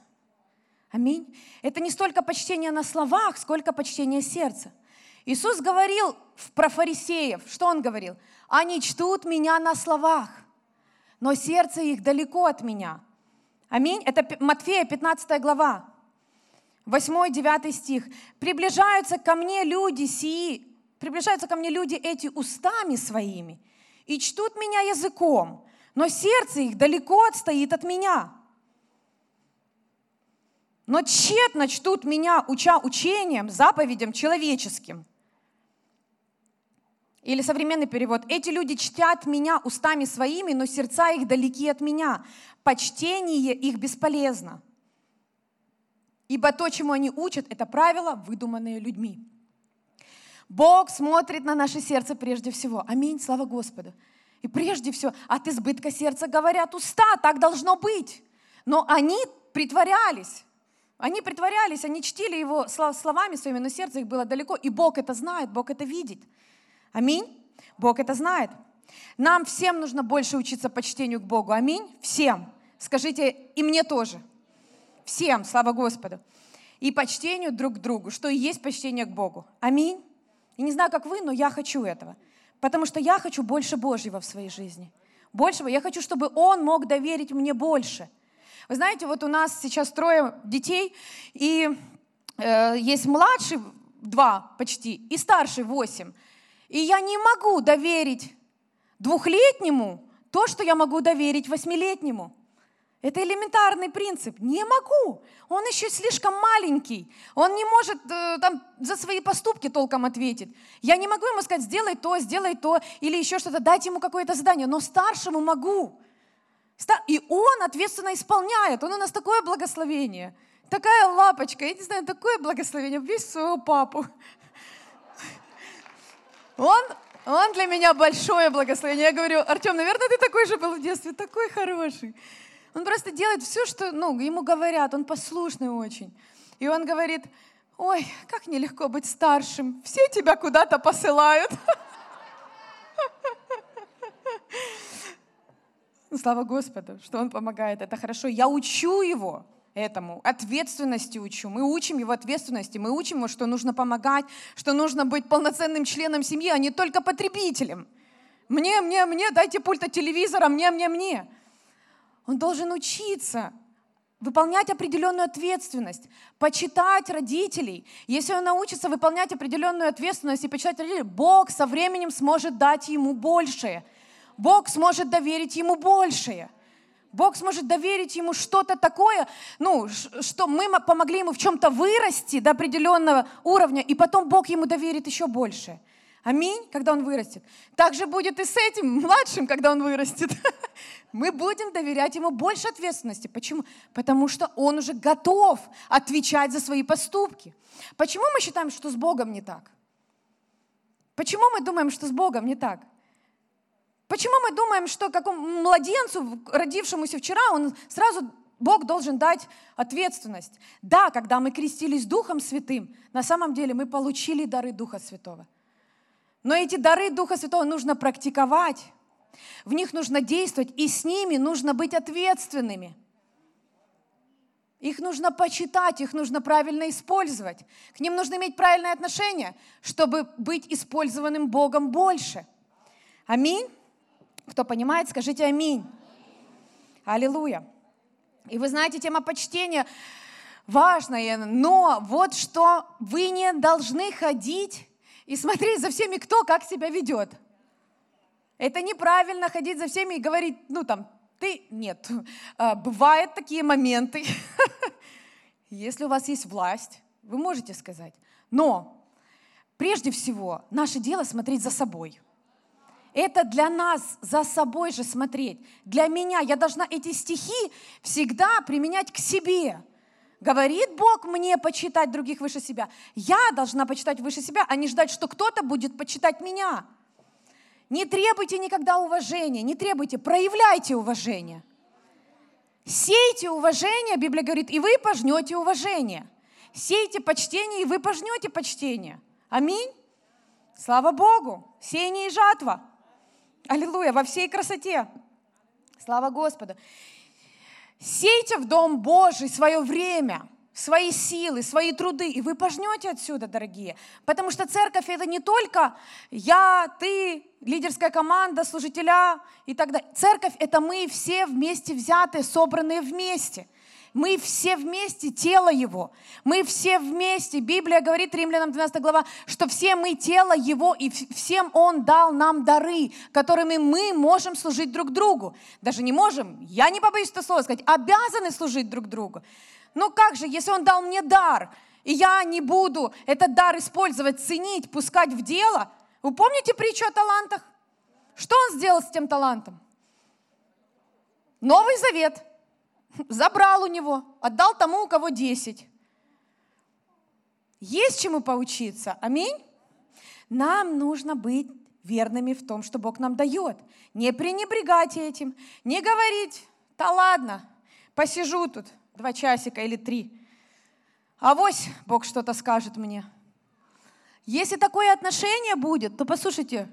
Аминь. Это не столько почтение на словах, сколько почтение сердца. Иисус говорил про фарисеев, что Он говорил? Они чтут меня на словах, но сердце их далеко от меня. Аминь. Это Матфея 15 глава, 8-9 стих. «Приближаются ко мне люди сии, приближаются ко мне люди эти устами своими и чтут меня языком, но сердце их далеко отстоит от меня. Но тщетно чтут меня, уча учением, заповедям человеческим». Или современный перевод. Эти люди чтят меня устами своими, но сердца их далеки от меня. Почтение их бесполезно. Ибо то, чему они учат, это правила, выдуманные людьми. Бог смотрит на наше сердце прежде всего. Аминь, слава Господу. И прежде всего, от избытка сердца говорят уста, так должно быть. Но они притворялись. Они притворялись, они чтили его словами своими, но сердце их было далеко. И Бог это знает, Бог это видит. Аминь. Бог это знает. Нам всем нужно больше учиться почтению к Богу. Аминь. Всем. Скажите, и мне тоже. Всем, слава Господу. и почтению друг к другу, что и есть почтение к Богу. Аминь. И не знаю, как вы, но я хочу этого. Потому что я хочу больше Божьего в своей жизни. Большего. Я хочу, чтобы Он мог доверить мне больше. Вы знаете, вот у нас сейчас трое детей, и э, есть младший два почти, и старший восемь. И я не могу доверить двухлетнему то, что я могу доверить восьмилетнему. Это элементарный принцип. Не могу. Он еще слишком маленький. Он не может э, там, за свои поступки толком ответить. Я не могу ему сказать, сделай то, сделай то, или еще что-то, дать ему какое-то задание. Но старшему могу. И он ответственно исполняет. Он у нас такое благословение. Такая лапочка, я не знаю, такое благословение. Весь своего папу. Он, он для меня большое благословение. Я говорю, Артем, наверное, ты такой же был в детстве, такой хороший. Он просто делает все, что ну, ему говорят, он послушный очень. И он говорит, ой, как нелегко быть старшим, все тебя куда-то посылают. Слава Господу, что он помогает, это хорошо. Я учу его этому, ответственности учу. Мы учим его ответственности, мы учим его, что нужно помогать, что нужно быть полноценным членом семьи, а не только потребителем. Мне, мне, мне, дайте пульт от телевизора, мне, мне, мне. Он должен учиться выполнять определенную ответственность, почитать родителей. Если он научится выполнять определенную ответственность и почитать родителей, Бог со временем сможет дать ему большее. Бог сможет доверить ему большее. Бог сможет доверить ему что-то такое, ну, что мы помогли ему в чем-то вырасти до определенного уровня, и потом Бог ему доверит еще больше. Аминь, когда он вырастет. Так же будет и с этим младшим, когда он вырастет. Мы будем доверять ему больше ответственности. Почему? Потому что он уже готов отвечать за свои поступки. Почему мы считаем, что с Богом не так? Почему мы думаем, что с Богом не так? Почему мы думаем, что какому младенцу, родившемуся вчера, он сразу Бог должен дать ответственность. Да, когда мы крестились Духом Святым, на самом деле мы получили дары Духа Святого. Но эти дары Духа Святого нужно практиковать, в них нужно действовать, и с ними нужно быть ответственными. Их нужно почитать, их нужно правильно использовать. К ним нужно иметь правильное отношение, чтобы быть использованным Богом больше. Аминь. Кто понимает, скажите аминь. Аллилуйя. И вы знаете, тема почтения важная, но вот что вы не должны ходить и смотреть за всеми, кто как себя ведет. Это неправильно ходить за всеми и говорить, ну там, ты, нет. А, бывают такие моменты. Если у вас есть власть, вы можете сказать. Но прежде всего наше дело смотреть за собой. Это для нас за собой же смотреть. Для меня я должна эти стихи всегда применять к себе. Говорит Бог мне почитать других выше себя. Я должна почитать выше себя, а не ждать, что кто-то будет почитать меня. Не требуйте никогда уважения, не требуйте, проявляйте уважение. Сейте уважение, Библия говорит, и вы пожнете уважение. Сейте почтение, и вы пожнете почтение. Аминь. Слава Богу. Сеяние и жатва. Аллилуйя. Во всей красоте. Слава Господу. Сейте в Дом Божий свое время, свои силы, свои труды, и вы пожнете отсюда, дорогие. Потому что церковь это не только я, ты, лидерская команда, служителя и так далее. Церковь это мы все вместе взятые, собранные вместе – мы все вместе тело Его. Мы все вместе. Библия говорит, Римлянам 12 глава, что все мы тело Его, и всем Он дал нам дары, которыми мы можем служить друг другу. Даже не можем, я не побоюсь это слова сказать, обязаны служить друг другу. Ну как же, если Он дал мне дар, и я не буду этот дар использовать, ценить, пускать в дело. Вы помните притчу о талантах? Что он сделал с тем талантом? Новый Завет – забрал у него, отдал тому, у кого 10. Есть чему поучиться. Аминь. Нам нужно быть верными в том, что Бог нам дает. Не пренебрегать этим, не говорить, да ладно, посижу тут два часика или три. А вось Бог что-то скажет мне. Если такое отношение будет, то послушайте,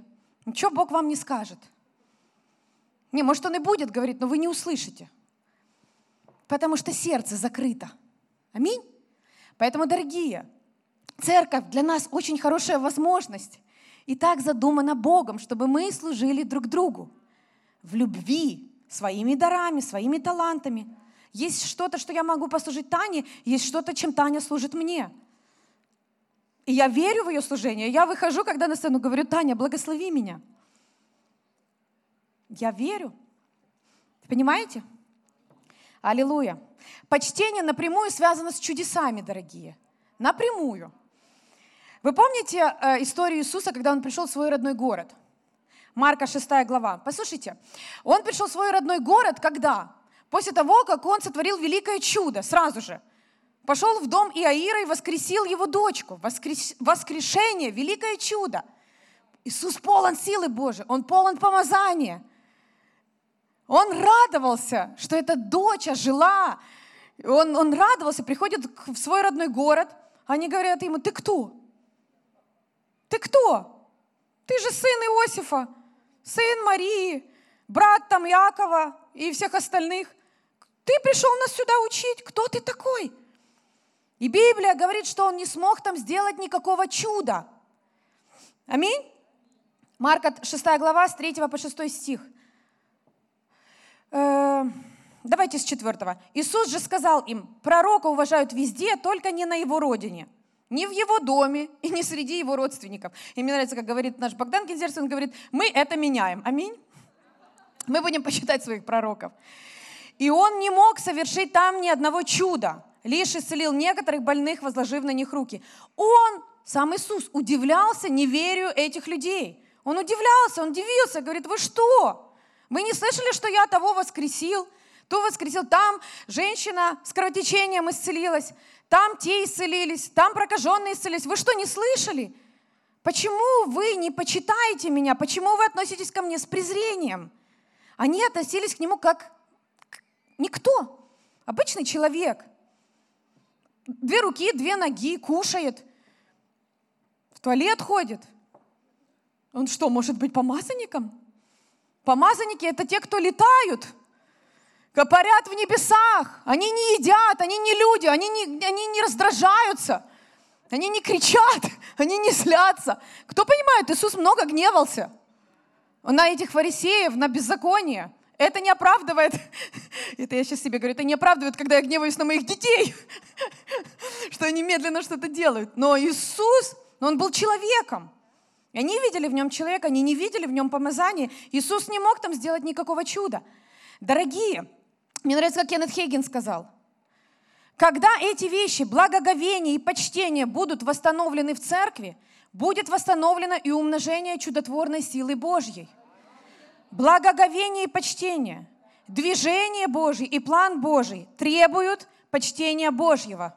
ничего Бог вам не скажет. Не, может, Он и будет говорить, но вы не услышите. Потому что сердце закрыто. Аминь. Поэтому, дорогие, церковь для нас очень хорошая возможность. И так задумано Богом, чтобы мы служили друг другу в любви, своими дарами, своими талантами. Есть что-то, что я могу послужить Тане, есть что-то, чем Таня служит мне. И я верю в ее служение. Я выхожу, когда на сцену говорю, Таня, благослови меня. Я верю. Понимаете? Аллилуйя. Почтение напрямую связано с чудесами, дорогие. Напрямую. Вы помните э, историю Иисуса, когда он пришел в свой родной город? Марка 6 глава. Послушайте, он пришел в свой родной город когда? После того, как он сотворил великое чудо, сразу же. Пошел в дом Иаира и воскресил его дочку. Воскрес... Воскрешение, великое чудо. Иисус полон силы Божией, он полон помазания. Он радовался, что эта дочь жила. Он, он радовался, приходит в свой родной город. Они говорят ему, ты кто? Ты кто? Ты же сын Иосифа, сын Марии, брат там Якова и всех остальных. Ты пришел нас сюда учить. Кто ты такой? И Библия говорит, что он не смог там сделать никакого чуда. Аминь. Марка 6 глава, с 3 по 6 стих. Э, давайте с 4. Иисус же сказал им, пророка уважают везде, только не на его родине. Не в его доме и не среди его родственников. И мне нравится, как говорит наш Богдан Кинзерс, он говорит, мы это меняем. Аминь. Мы будем почитать своих пророков. И он не мог совершить там ни одного чуда, лишь исцелил некоторых больных, возложив на них руки. Он, сам Иисус, удивлялся неверию этих людей. Он удивлялся, он удивился, говорит, вы что? Вы не слышали, что я того воскресил? То воскресил, там женщина с кровотечением исцелилась, там те исцелились, там прокаженные исцелились. Вы что, не слышали? Почему вы не почитаете меня? Почему вы относитесь ко мне с презрением? Они относились к нему как никто, обычный человек. Две руки, две ноги, кушает, в туалет ходит. Он что, может быть помазанником? Помазанники — это те, кто летают, парят в небесах. Они не едят, они не люди, они не, они не раздражаются, они не кричат, они не злятся. Кто понимает, Иисус много гневался на этих фарисеев, на беззаконие. Это не оправдывает, это я сейчас себе говорю, это не оправдывает, когда я гневаюсь на моих детей, что они медленно что-то делают. Но Иисус, Он был человеком. Они видели в нем человека, они не видели в нем помазание. Иисус не мог там сделать никакого чуда. Дорогие, мне нравится, как Кеннет Хейген сказал, когда эти вещи, благоговение и почтение будут восстановлены в церкви, будет восстановлено и умножение чудотворной силы Божьей. Благоговение и почтение, движение Божье и план Божий требуют почтения Божьего.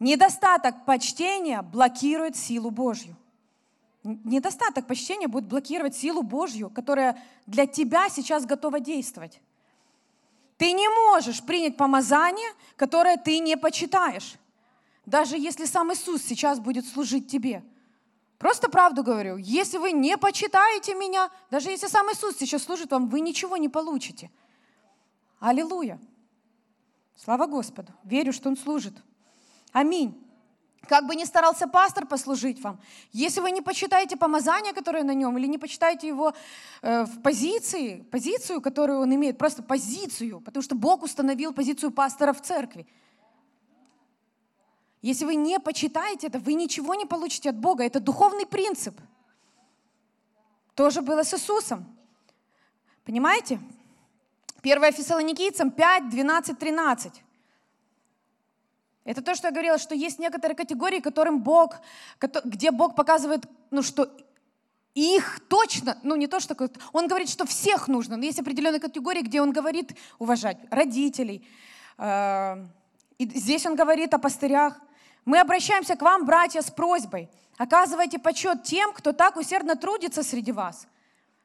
Недостаток почтения блокирует силу Божью. Недостаток почтения будет блокировать силу Божью, которая для тебя сейчас готова действовать. Ты не можешь принять помазание, которое ты не почитаешь. Даже если сам Иисус сейчас будет служить тебе. Просто правду говорю, если вы не почитаете меня, даже если сам Иисус сейчас служит вам, вы ничего не получите. Аллилуйя. Слава Господу. Верю, что Он служит. Аминь. Как бы ни старался пастор послужить вам, если вы не почитаете помазание, которое на нем, или не почитаете его э, в позиции, позицию, которую он имеет, просто позицию, потому что Бог установил позицию пастора в церкви. Если вы не почитаете это, вы ничего не получите от Бога. Это духовный принцип. Тоже было с Иисусом. Понимаете? 1 Фессалоникийцам 5, 12, 13. Это то, что я говорила, что есть некоторые категории, которым Бог, где Бог показывает, ну, что их точно, ну не то, что он говорит, что всех нужно, но есть определенные категории, где он говорит уважать родителей. Э, и здесь он говорит о пастырях. Мы обращаемся к вам, братья, с просьбой. Оказывайте почет тем, кто так усердно трудится среди вас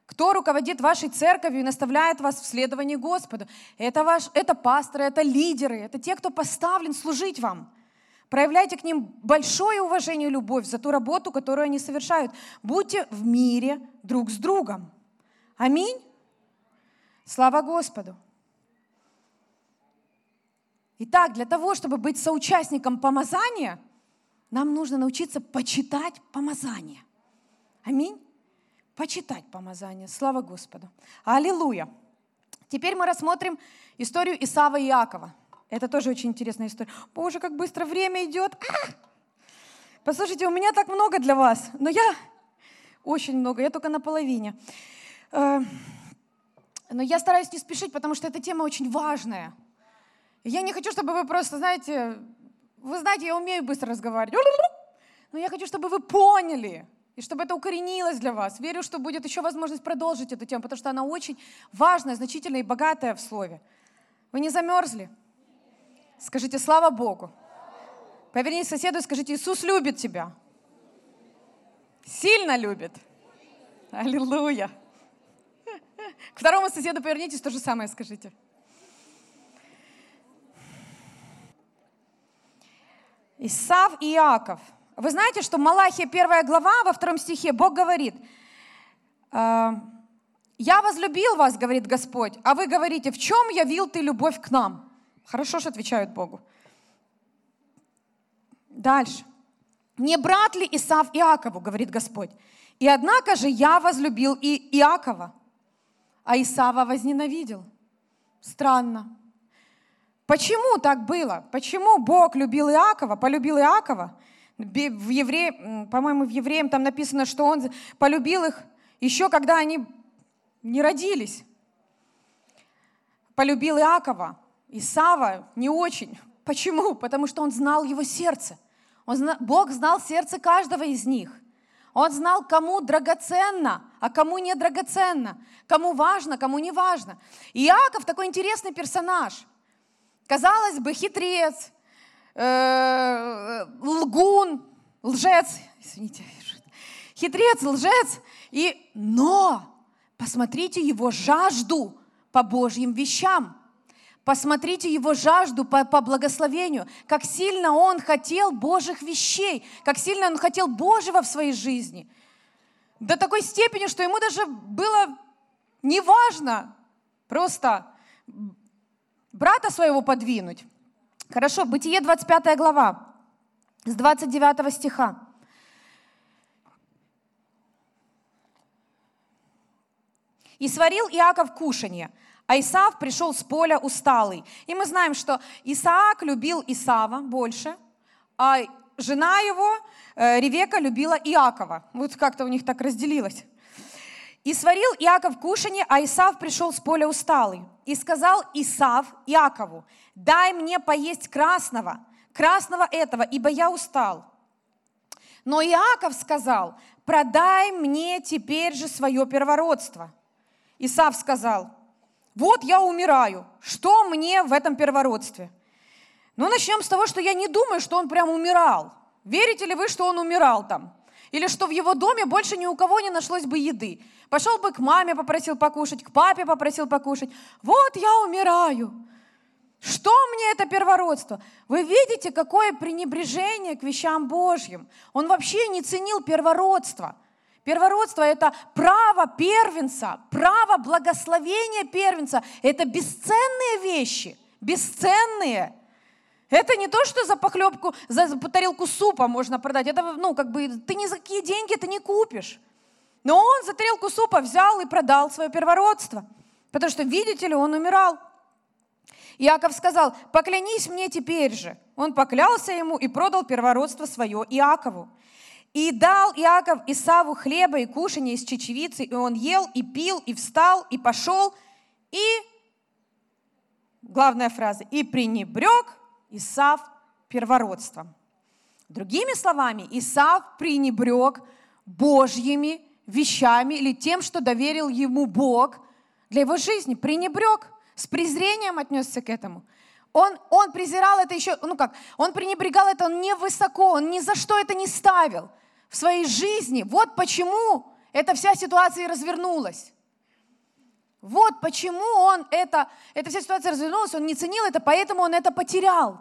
кто руководит вашей церковью и наставляет вас в следовании Господу. Это, ваш, это пасторы, это лидеры, это те, кто поставлен служить вам. Проявляйте к ним большое уважение и любовь за ту работу, которую они совершают. Будьте в мире друг с другом. Аминь. Слава Господу. Итак, для того, чтобы быть соучастником помазания, нам нужно научиться почитать помазание. Аминь. Почитать помазание. Слава Господу. Аллилуйя. Теперь мы рассмотрим историю Исава и Иакова. Это тоже очень интересная история. Боже, как быстро время идет. А! Послушайте, у меня так много для вас, но я очень много, я только на половине. Э, но я стараюсь не спешить, потому что эта тема очень важная. Я не хочу, чтобы вы просто, знаете, вы знаете, я умею быстро разговаривать, но я хочу, чтобы вы поняли, и чтобы это укоренилось для вас. Верю, что будет еще возможность продолжить эту тему, потому что она очень важная, значительная и богатая в слове. Вы не замерзли? Скажите, слава Богу. Повернись соседу и скажите, Иисус любит тебя. Сильно любит. Аллилуйя. К второму соседу повернитесь, то же самое скажите. Исав и Иаков. Вы знаете, что Малахия первая глава во втором стихе Бог говорит, «Э, «Я возлюбил вас, говорит Господь, а вы говорите, в чем явил ты любовь к нам?» Хорошо же отвечают Богу. Дальше. «Не брат ли Исав Иакову, говорит Господь, и однако же я возлюбил и Иакова, а Исава возненавидел». Странно. Почему так было? Почему Бог любил Иакова, полюбил Иакова? В евре... По-моему, в Евреям там написано, что он полюбил их еще когда они не родились. Полюбил Иакова. Исава не очень. Почему? Потому что он знал его сердце. Он зна... Бог знал сердце каждого из них. Он знал, кому драгоценно, а кому не драгоценно, кому важно, кому не важно. Иаков такой интересный персонаж – Казалось бы, хитрец, э, лгун, лжец, извините, хитрец, лжец, и, но посмотрите его жажду по Божьим вещам. Посмотрите его жажду по, по благословению, как сильно он хотел Божьих вещей, как сильно он хотел Божьего в своей жизни. До такой степени, что ему даже было неважно просто брата своего подвинуть. Хорошо, Бытие 25 глава, с 29 стиха. «И сварил Иаков кушанье, а Исаав пришел с поля усталый». И мы знаем, что Исаак любил Исава больше, а жена его, э, Ревека, любила Иакова. Вот как-то у них так разделилось. И сварил Иаков кушанье, а Исав пришел с поля усталый. И сказал Исав Иакову, дай мне поесть красного, красного этого, ибо я устал. Но Иаков сказал, продай мне теперь же свое первородство. Исав сказал, вот я умираю, что мне в этом первородстве? Ну, начнем с того, что я не думаю, что он прям умирал. Верите ли вы, что он умирал там? Или что в его доме больше ни у кого не нашлось бы еды. Пошел бы к маме, попросил покушать, к папе попросил покушать. Вот я умираю. Что мне это первородство? Вы видите, какое пренебрежение к вещам Божьим. Он вообще не ценил первородство. Первородство – это право первенца, право благословения первенца. Это бесценные вещи, бесценные – это не то, что за похлебку, за тарелку супа можно продать. Это, ну, как бы, ты ни за какие деньги это не купишь. Но он за тарелку супа взял и продал свое первородство. Потому что, видите ли, он умирал. Иаков сказал, поклянись мне теперь же. Он поклялся ему и продал первородство свое Иакову. И дал Иаков Исаву хлеба и кушанье из чечевицы, и он ел, и пил, и встал, и пошел, и, главная фраза, и пренебрег Исав первородством. Другими словами, Исав пренебрег Божьими вещами или тем, что доверил ему Бог для его жизни. Пренебрег, с презрением отнесся к этому. Он, он презирал это еще, ну как, он пренебрегал это, он не высоко, он ни за что это не ставил в своей жизни. Вот почему эта вся ситуация и развернулась. Вот почему он это, эта вся ситуация развернулась, он не ценил это, поэтому он это потерял.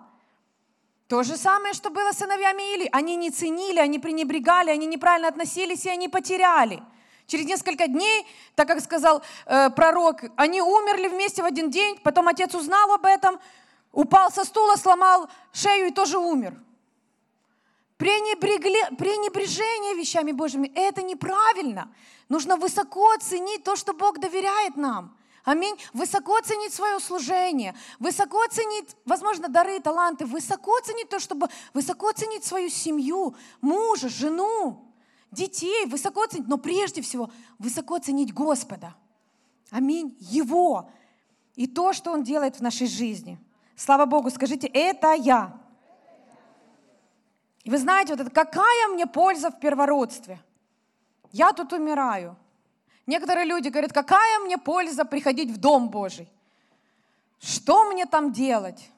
То же самое, что было с сыновьями Или. Они не ценили, они пренебрегали, они неправильно относились, и они потеряли. Через несколько дней, так как сказал э, пророк, они умерли вместе в один день, потом отец узнал об этом, упал со стула, сломал шею и тоже умер. Пренебрегли, пренебрежение вещами Божьими – это неправильно. Нужно высоко ценить то, что Бог доверяет нам. Аминь. Высоко ценить свое служение, высоко ценить, возможно, дары, таланты, высоко ценить то, чтобы высоко ценить свою семью, мужа, жену, детей, высоко ценить, но прежде всего высоко ценить Господа. Аминь. Его и то, что Он делает в нашей жизни. Слава Богу, скажите, это я. И вы знаете, вот это, какая мне польза в первородстве? Я тут умираю. Некоторые люди говорят, какая мне польза приходить в Дом Божий? Что мне там делать?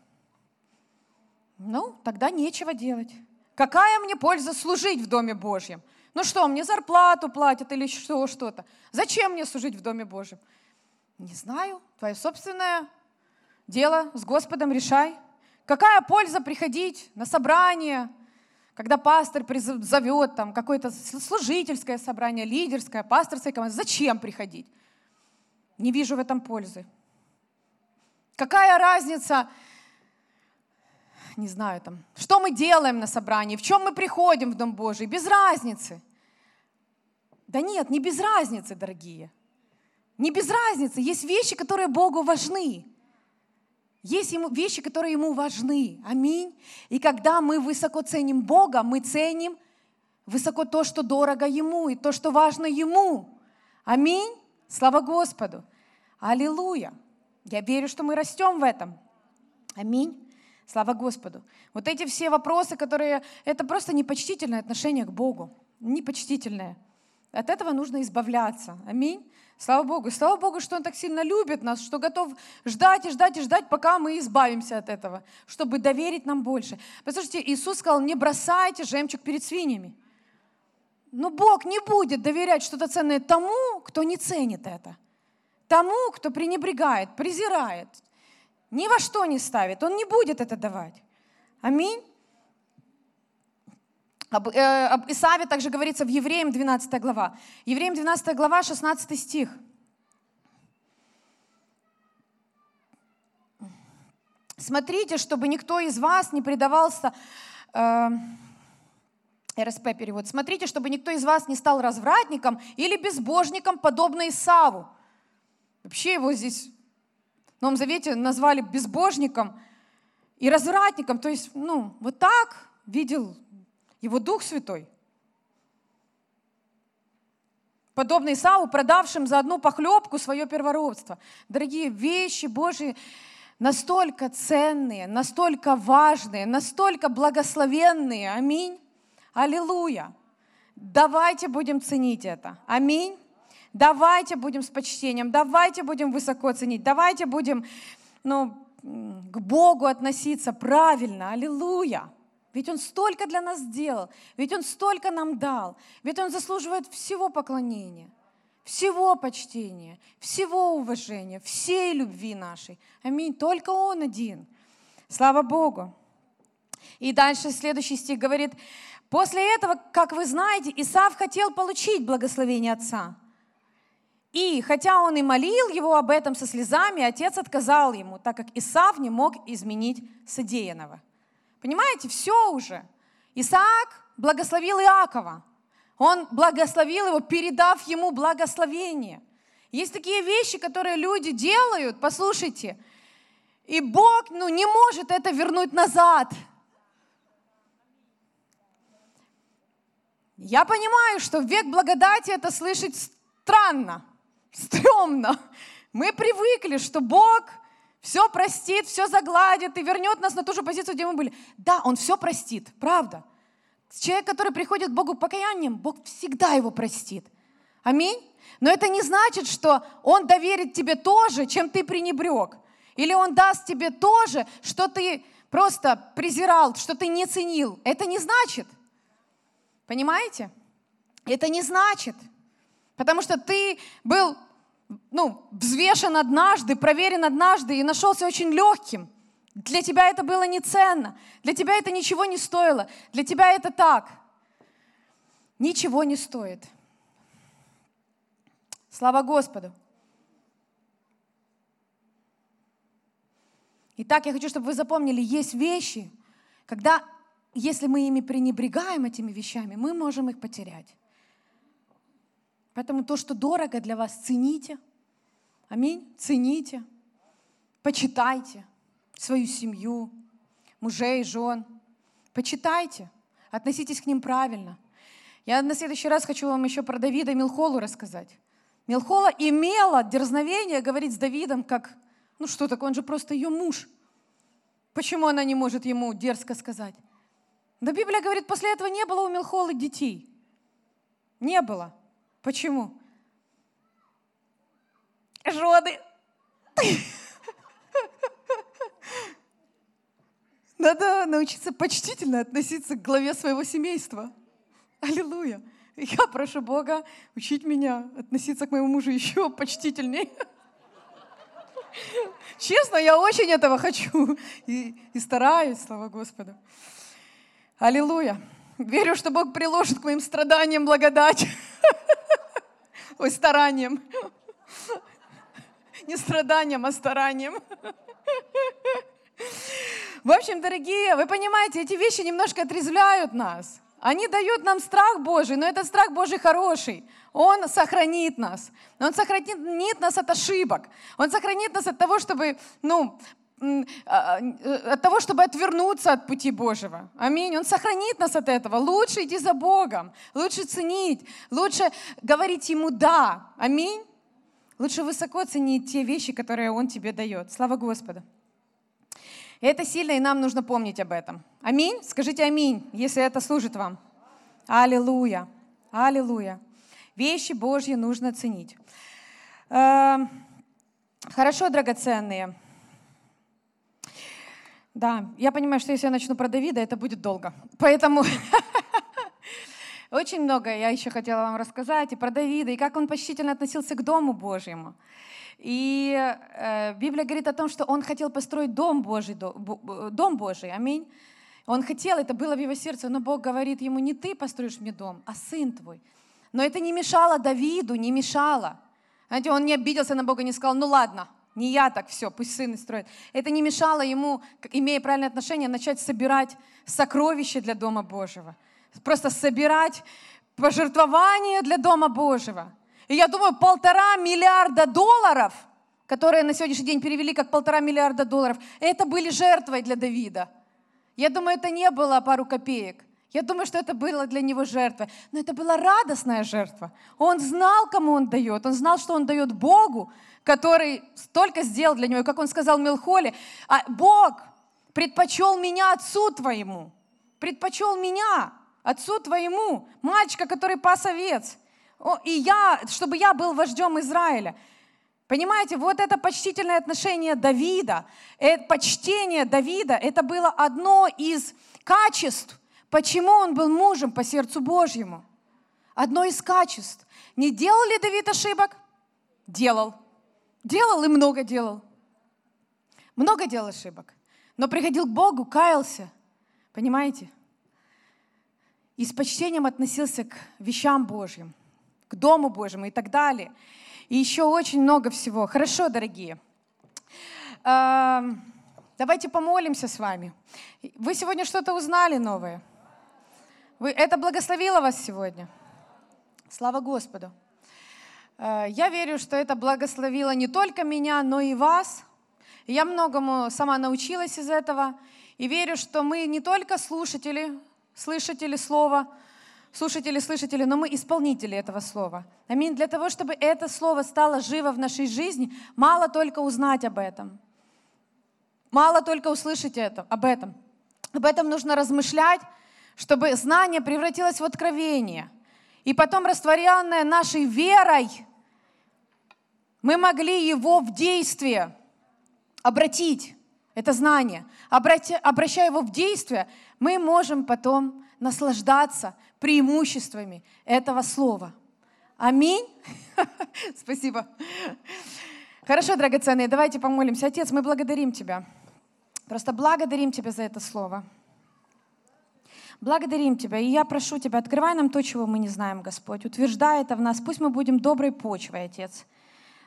Ну, тогда нечего делать. Какая мне польза служить в Доме Божьем? Ну что, мне зарплату платят или что, что-то? Зачем мне служить в Доме Божьем? Не знаю, твое собственное дело с Господом решай. Какая польза приходить на собрание, когда пастор зовет там какое-то служительское собрание, лидерское, пасторское команда, зачем приходить? Не вижу в этом пользы. Какая разница, не знаю, там, что мы делаем на собрании, в чем мы приходим в Дом Божий, без разницы. Да нет, не без разницы, дорогие. Не без разницы. Есть вещи, которые Богу важны. Есть ему вещи, которые ему важны. Аминь. И когда мы высоко ценим Бога, мы ценим высоко то, что дорого Ему, и то, что важно Ему. Аминь. Слава Господу. Аллилуйя. Я верю, что мы растем в этом. Аминь. Слава Господу. Вот эти все вопросы, которые... Это просто непочтительное отношение к Богу. Непочтительное. От этого нужно избавляться. Аминь. Слава Богу. Слава Богу, что Он так сильно любит нас, что готов ждать и ждать и ждать, пока мы избавимся от этого, чтобы доверить нам больше. Послушайте, Иисус сказал, не бросайте жемчуг перед свиньями. Но Бог не будет доверять что-то ценное тому, кто не ценит это. Тому, кто пренебрегает, презирает, ни во что не ставит. Он не будет это давать. Аминь. Об, э, об Исаве также говорится в Евреям 12 глава. Евреям 12 глава, 16 стих. Смотрите, чтобы никто из вас не предавался... Э, РСП перевод. Смотрите, чтобы никто из вас не стал развратником или безбожником, подобно Исаву. Вообще его здесь в Новом Завете назвали безбожником и развратником. То есть, ну, вот так видел его Дух Святой. Подобный Исау, продавшим за одну похлебку свое первородство. Дорогие вещи Божьи настолько ценные, настолько важные, настолько благословенные. Аминь. Аллилуйя. Давайте будем ценить это. Аминь. Давайте будем с почтением, давайте будем высоко ценить, давайте будем ну, к Богу относиться правильно. Аллилуйя. Ведь Он столько для нас сделал, ведь Он столько нам дал, ведь Он заслуживает всего поклонения, всего почтения, всего уважения, всей любви нашей. Аминь. Только Он один. Слава Богу. И дальше следующий стих говорит, после этого, как вы знаете, Исав хотел получить благословение отца. И хотя он и молил его об этом со слезами, отец отказал ему, так как Исав не мог изменить содеянного. Понимаете, все уже. Исаак благословил Иакова. Он благословил его, передав ему благословение. Есть такие вещи, которые люди делают, послушайте, и Бог ну, не может это вернуть назад. Я понимаю, что век благодати это слышать странно, стрёмно. Мы привыкли, что Бог все простит, все загладит и вернет нас на ту же позицию, где мы были. Да, Он все простит, правда. Человек, который приходит к Богу покаянием, Бог всегда его простит. Аминь. Но это не значит, что Он доверит тебе то же, чем ты пренебрег. Или Он даст тебе то же, что ты просто презирал, что ты не ценил. Это не значит. Понимаете? Это не значит. Потому что ты был ну, взвешен однажды, проверен однажды и нашелся очень легким. Для тебя это было не ценно, для тебя это ничего не стоило, для тебя это так. Ничего не стоит. Слава Господу. Итак, я хочу, чтобы вы запомнили, есть вещи, когда, если мы ими пренебрегаем, этими вещами, мы можем их потерять. Поэтому то, что дорого для вас, цените. Аминь. Цените. Почитайте свою семью, мужей, жен. Почитайте. Относитесь к ним правильно. Я на следующий раз хочу вам еще про Давида Милхолу рассказать. Милхола имела дерзновение говорить с Давидом, как, ну что такое, он же просто ее муж. Почему она не может ему дерзко сказать? Да Библия говорит, после этого не было у Милхолы детей. Не было. Почему? Жоды. Надо научиться почтительно относиться к главе своего семейства. Аллилуйя. Я прошу Бога учить меня относиться к моему мужу еще почтительнее. Честно, я очень этого хочу и, и стараюсь, слава Господу. Аллилуйя. Верю, что Бог приложит к моим страданиям благодать. Ой, старанием. Не страданием, а старанием. В общем, дорогие, вы понимаете, эти вещи немножко отрезвляют нас. Они дают нам страх Божий, но этот страх Божий хороший. Он сохранит нас. Он сохранит нас от ошибок. Он сохранит нас от того, чтобы, ну, от того, чтобы отвернуться от пути Божьего. Аминь. Он сохранит нас от этого. Лучше идти за Богом, лучше ценить, лучше говорить Ему «да». Аминь. Лучше высоко ценить те вещи, которые Он тебе дает. Слава Господу. И это сильно, и нам нужно помнить об этом. Аминь. Скажите аминь, если это служит вам. Аллилуйя. Аллилуйя. Вещи Божьи нужно ценить. Эм, хорошо, драгоценные. Да, я понимаю, что если я начну про Давида, это будет долго. Поэтому очень много я еще хотела вам рассказать и про Давида, и как он почтительно относился к Дому Божьему. И э, Библия говорит о том, что он хотел построить дом Божий, дом Божий, аминь. Он хотел, это было в его сердце, но Бог говорит ему, не ты построишь мне дом, а сын твой. Но это не мешало Давиду, не мешало. Знаете, он не обиделся на Бога, не сказал, ну ладно, не я так, все, пусть сын и строит. Это не мешало ему, имея правильное отношение, начать собирать сокровища для Дома Божьего. Просто собирать пожертвования для Дома Божьего. И я думаю, полтора миллиарда долларов, которые на сегодняшний день перевели как полтора миллиарда долларов, это были жертвой для Давида. Я думаю, это не было пару копеек. Я думаю, что это было для него жертва. Но это была радостная жертва. Он знал, кому он дает. Он знал, что он дает Богу, который столько сделал для него. И как он сказал Мелхоле, а Бог предпочел меня отцу твоему. Предпочел меня отцу твоему. Мальчика, который пас овец и я, чтобы я был вождем Израиля. Понимаете, вот это почтительное отношение Давида, это почтение Давида, это было одно из качеств, почему он был мужем по сердцу Божьему. Одно из качеств. Не делал ли Давид ошибок? Делал. Делал и много делал. Много делал ошибок. Но приходил к Богу, каялся. Понимаете? И с почтением относился к вещам Божьим к Дому Божьему и так далее. И еще очень много всего. Хорошо, дорогие. Давайте помолимся с вами. Вы сегодня что-то узнали новое? Вы, это благословило вас сегодня? Слава Господу. Э, я верю, что это благословило не только меня, но и вас. Я многому сама научилась из этого. И верю, что мы не только слушатели, слышатели слова, слушатели, слышатели, но мы исполнители этого слова. Аминь. Для того, чтобы это слово стало живо в нашей жизни, мало только узнать об этом. Мало только услышать это, об этом. Об этом нужно размышлять, чтобы знание превратилось в откровение. И потом, растворенное нашей верой, мы могли его в действие обратить, это знание. Обращая его в действие, мы можем потом наслаждаться преимуществами этого слова. Аминь. Спасибо. Хорошо, драгоценные, давайте помолимся. Отец, мы благодарим Тебя. Просто благодарим Тебя за это слово. Благодарим Тебя. И я прошу Тебя, открывай нам то, чего мы не знаем, Господь. Утверждай это в нас. Пусть мы будем доброй почвой, Отец.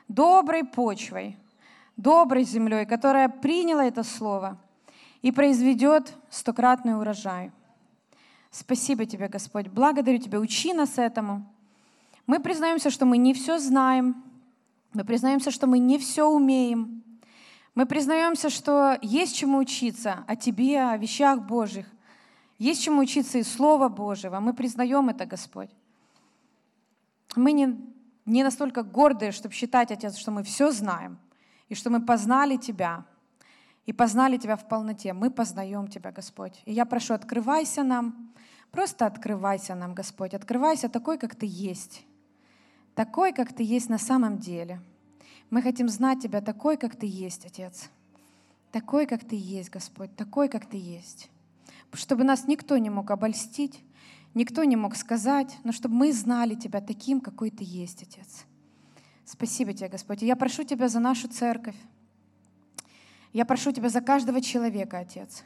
Доброй почвой. доброй землей, которая приняла это слово и произведет стократный урожай. Спасибо тебе, Господь. Благодарю тебя. Учи нас этому. Мы признаемся, что мы не все знаем. Мы признаемся, что мы не все умеем. Мы признаемся, что есть чему учиться о Тебе, о вещах Божьих. Есть чему учиться из Слова Божьего. Мы признаем это, Господь. Мы не, не настолько гордые, чтобы считать, Отец, что мы все знаем, и что мы познали Тебя, и познали Тебя в полноте. Мы познаем Тебя, Господь. И я прошу, открывайся нам, просто открывайся нам, Господь. Открывайся такой, как Ты есть. Такой, как Ты есть на самом деле — мы хотим знать Тебя такой, как Ты есть, Отец. Такой, как Ты есть, Господь, такой, как Ты есть. Чтобы нас никто не мог обольстить, никто не мог сказать, но чтобы мы знали Тебя таким, какой Ты есть, Отец. Спасибо Тебе, Господь. Я прошу Тебя за нашу церковь. Я прошу Тебя за каждого человека, Отец.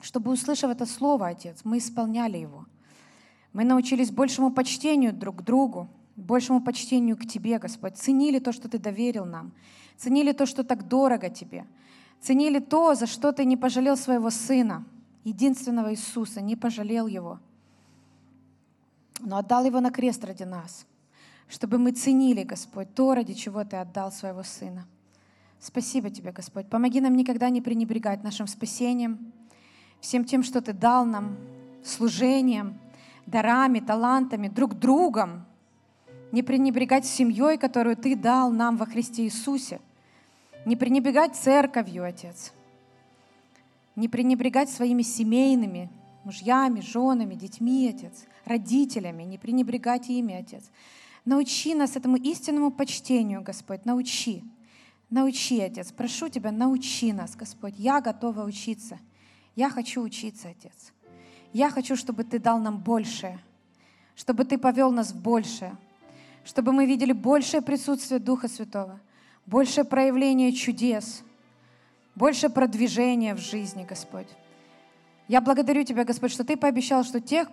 Чтобы, услышав это слово, Отец, мы исполняли его — мы научились большему почтению друг к другу, большему почтению к Тебе, Господь. Ценили то, что Ты доверил нам. Ценили то, что так дорого Тебе. Ценили то, за что Ты не пожалел своего Сына, единственного Иисуса, не пожалел Его, но отдал Его на крест ради нас, чтобы мы ценили, Господь, то, ради чего Ты отдал своего Сына. Спасибо Тебе, Господь. Помоги нам никогда не пренебрегать нашим спасением, всем тем, что Ты дал нам, служением, дарами, талантами, друг другом, не пренебрегать семьей, которую Ты дал нам во Христе Иисусе, не пренебрегать церковью, Отец, не пренебрегать своими семейными мужьями, женами, детьми, Отец, родителями, не пренебрегать ими, Отец. Научи нас этому истинному почтению, Господь, научи. Научи, Отец, прошу Тебя, научи нас, Господь. Я готова учиться. Я хочу учиться, Отец. Я хочу, чтобы Ты дал нам большее, чтобы Ты повел нас в большее, чтобы мы видели большее присутствие Духа Святого, большее проявление чудес, больше продвижения в жизни, Господь. Я благодарю Тебя, Господь, что Ты пообещал, что тех,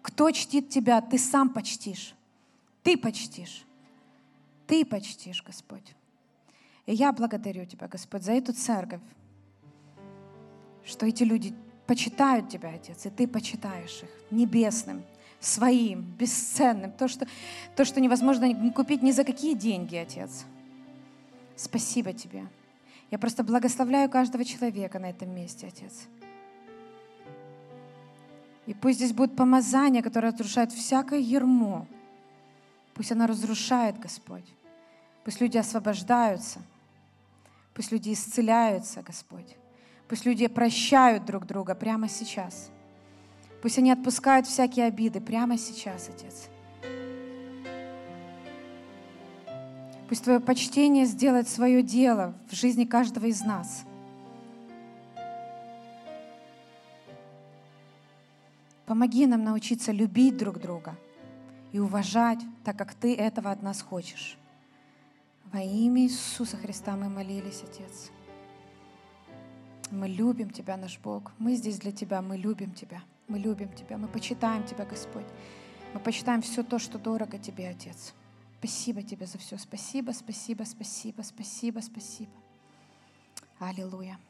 кто чтит Тебя, Ты сам почтишь. Ты почтишь. Ты почтишь, Господь. И я благодарю Тебя, Господь, за эту церковь, что эти люди почитают Тебя, Отец, и Ты почитаешь их небесным, своим, бесценным, то, что, то, что невозможно не купить ни за какие деньги, Отец. Спасибо Тебе. Я просто благословляю каждого человека на этом месте, Отец. И пусть здесь будет помазание, которое разрушает всякое ермо. Пусть оно разрушает, Господь. Пусть люди освобождаются. Пусть люди исцеляются, Господь. Пусть люди прощают друг друга прямо сейчас. Пусть они отпускают всякие обиды прямо сейчас, Отец. Пусть Твое почтение сделает свое дело в жизни каждого из нас. Помоги нам научиться любить друг друга и уважать, так как Ты этого от нас хочешь. Во имя Иисуса Христа мы молились, Отец. Мы любим Тебя, наш Бог. Мы здесь для Тебя, мы любим Тебя. Мы любим Тебя, мы почитаем Тебя, Господь. Мы почитаем все то, что дорого Тебе, Отец. Спасибо Тебе за все. Спасибо, спасибо, спасибо, спасибо, спасибо. Аллилуйя.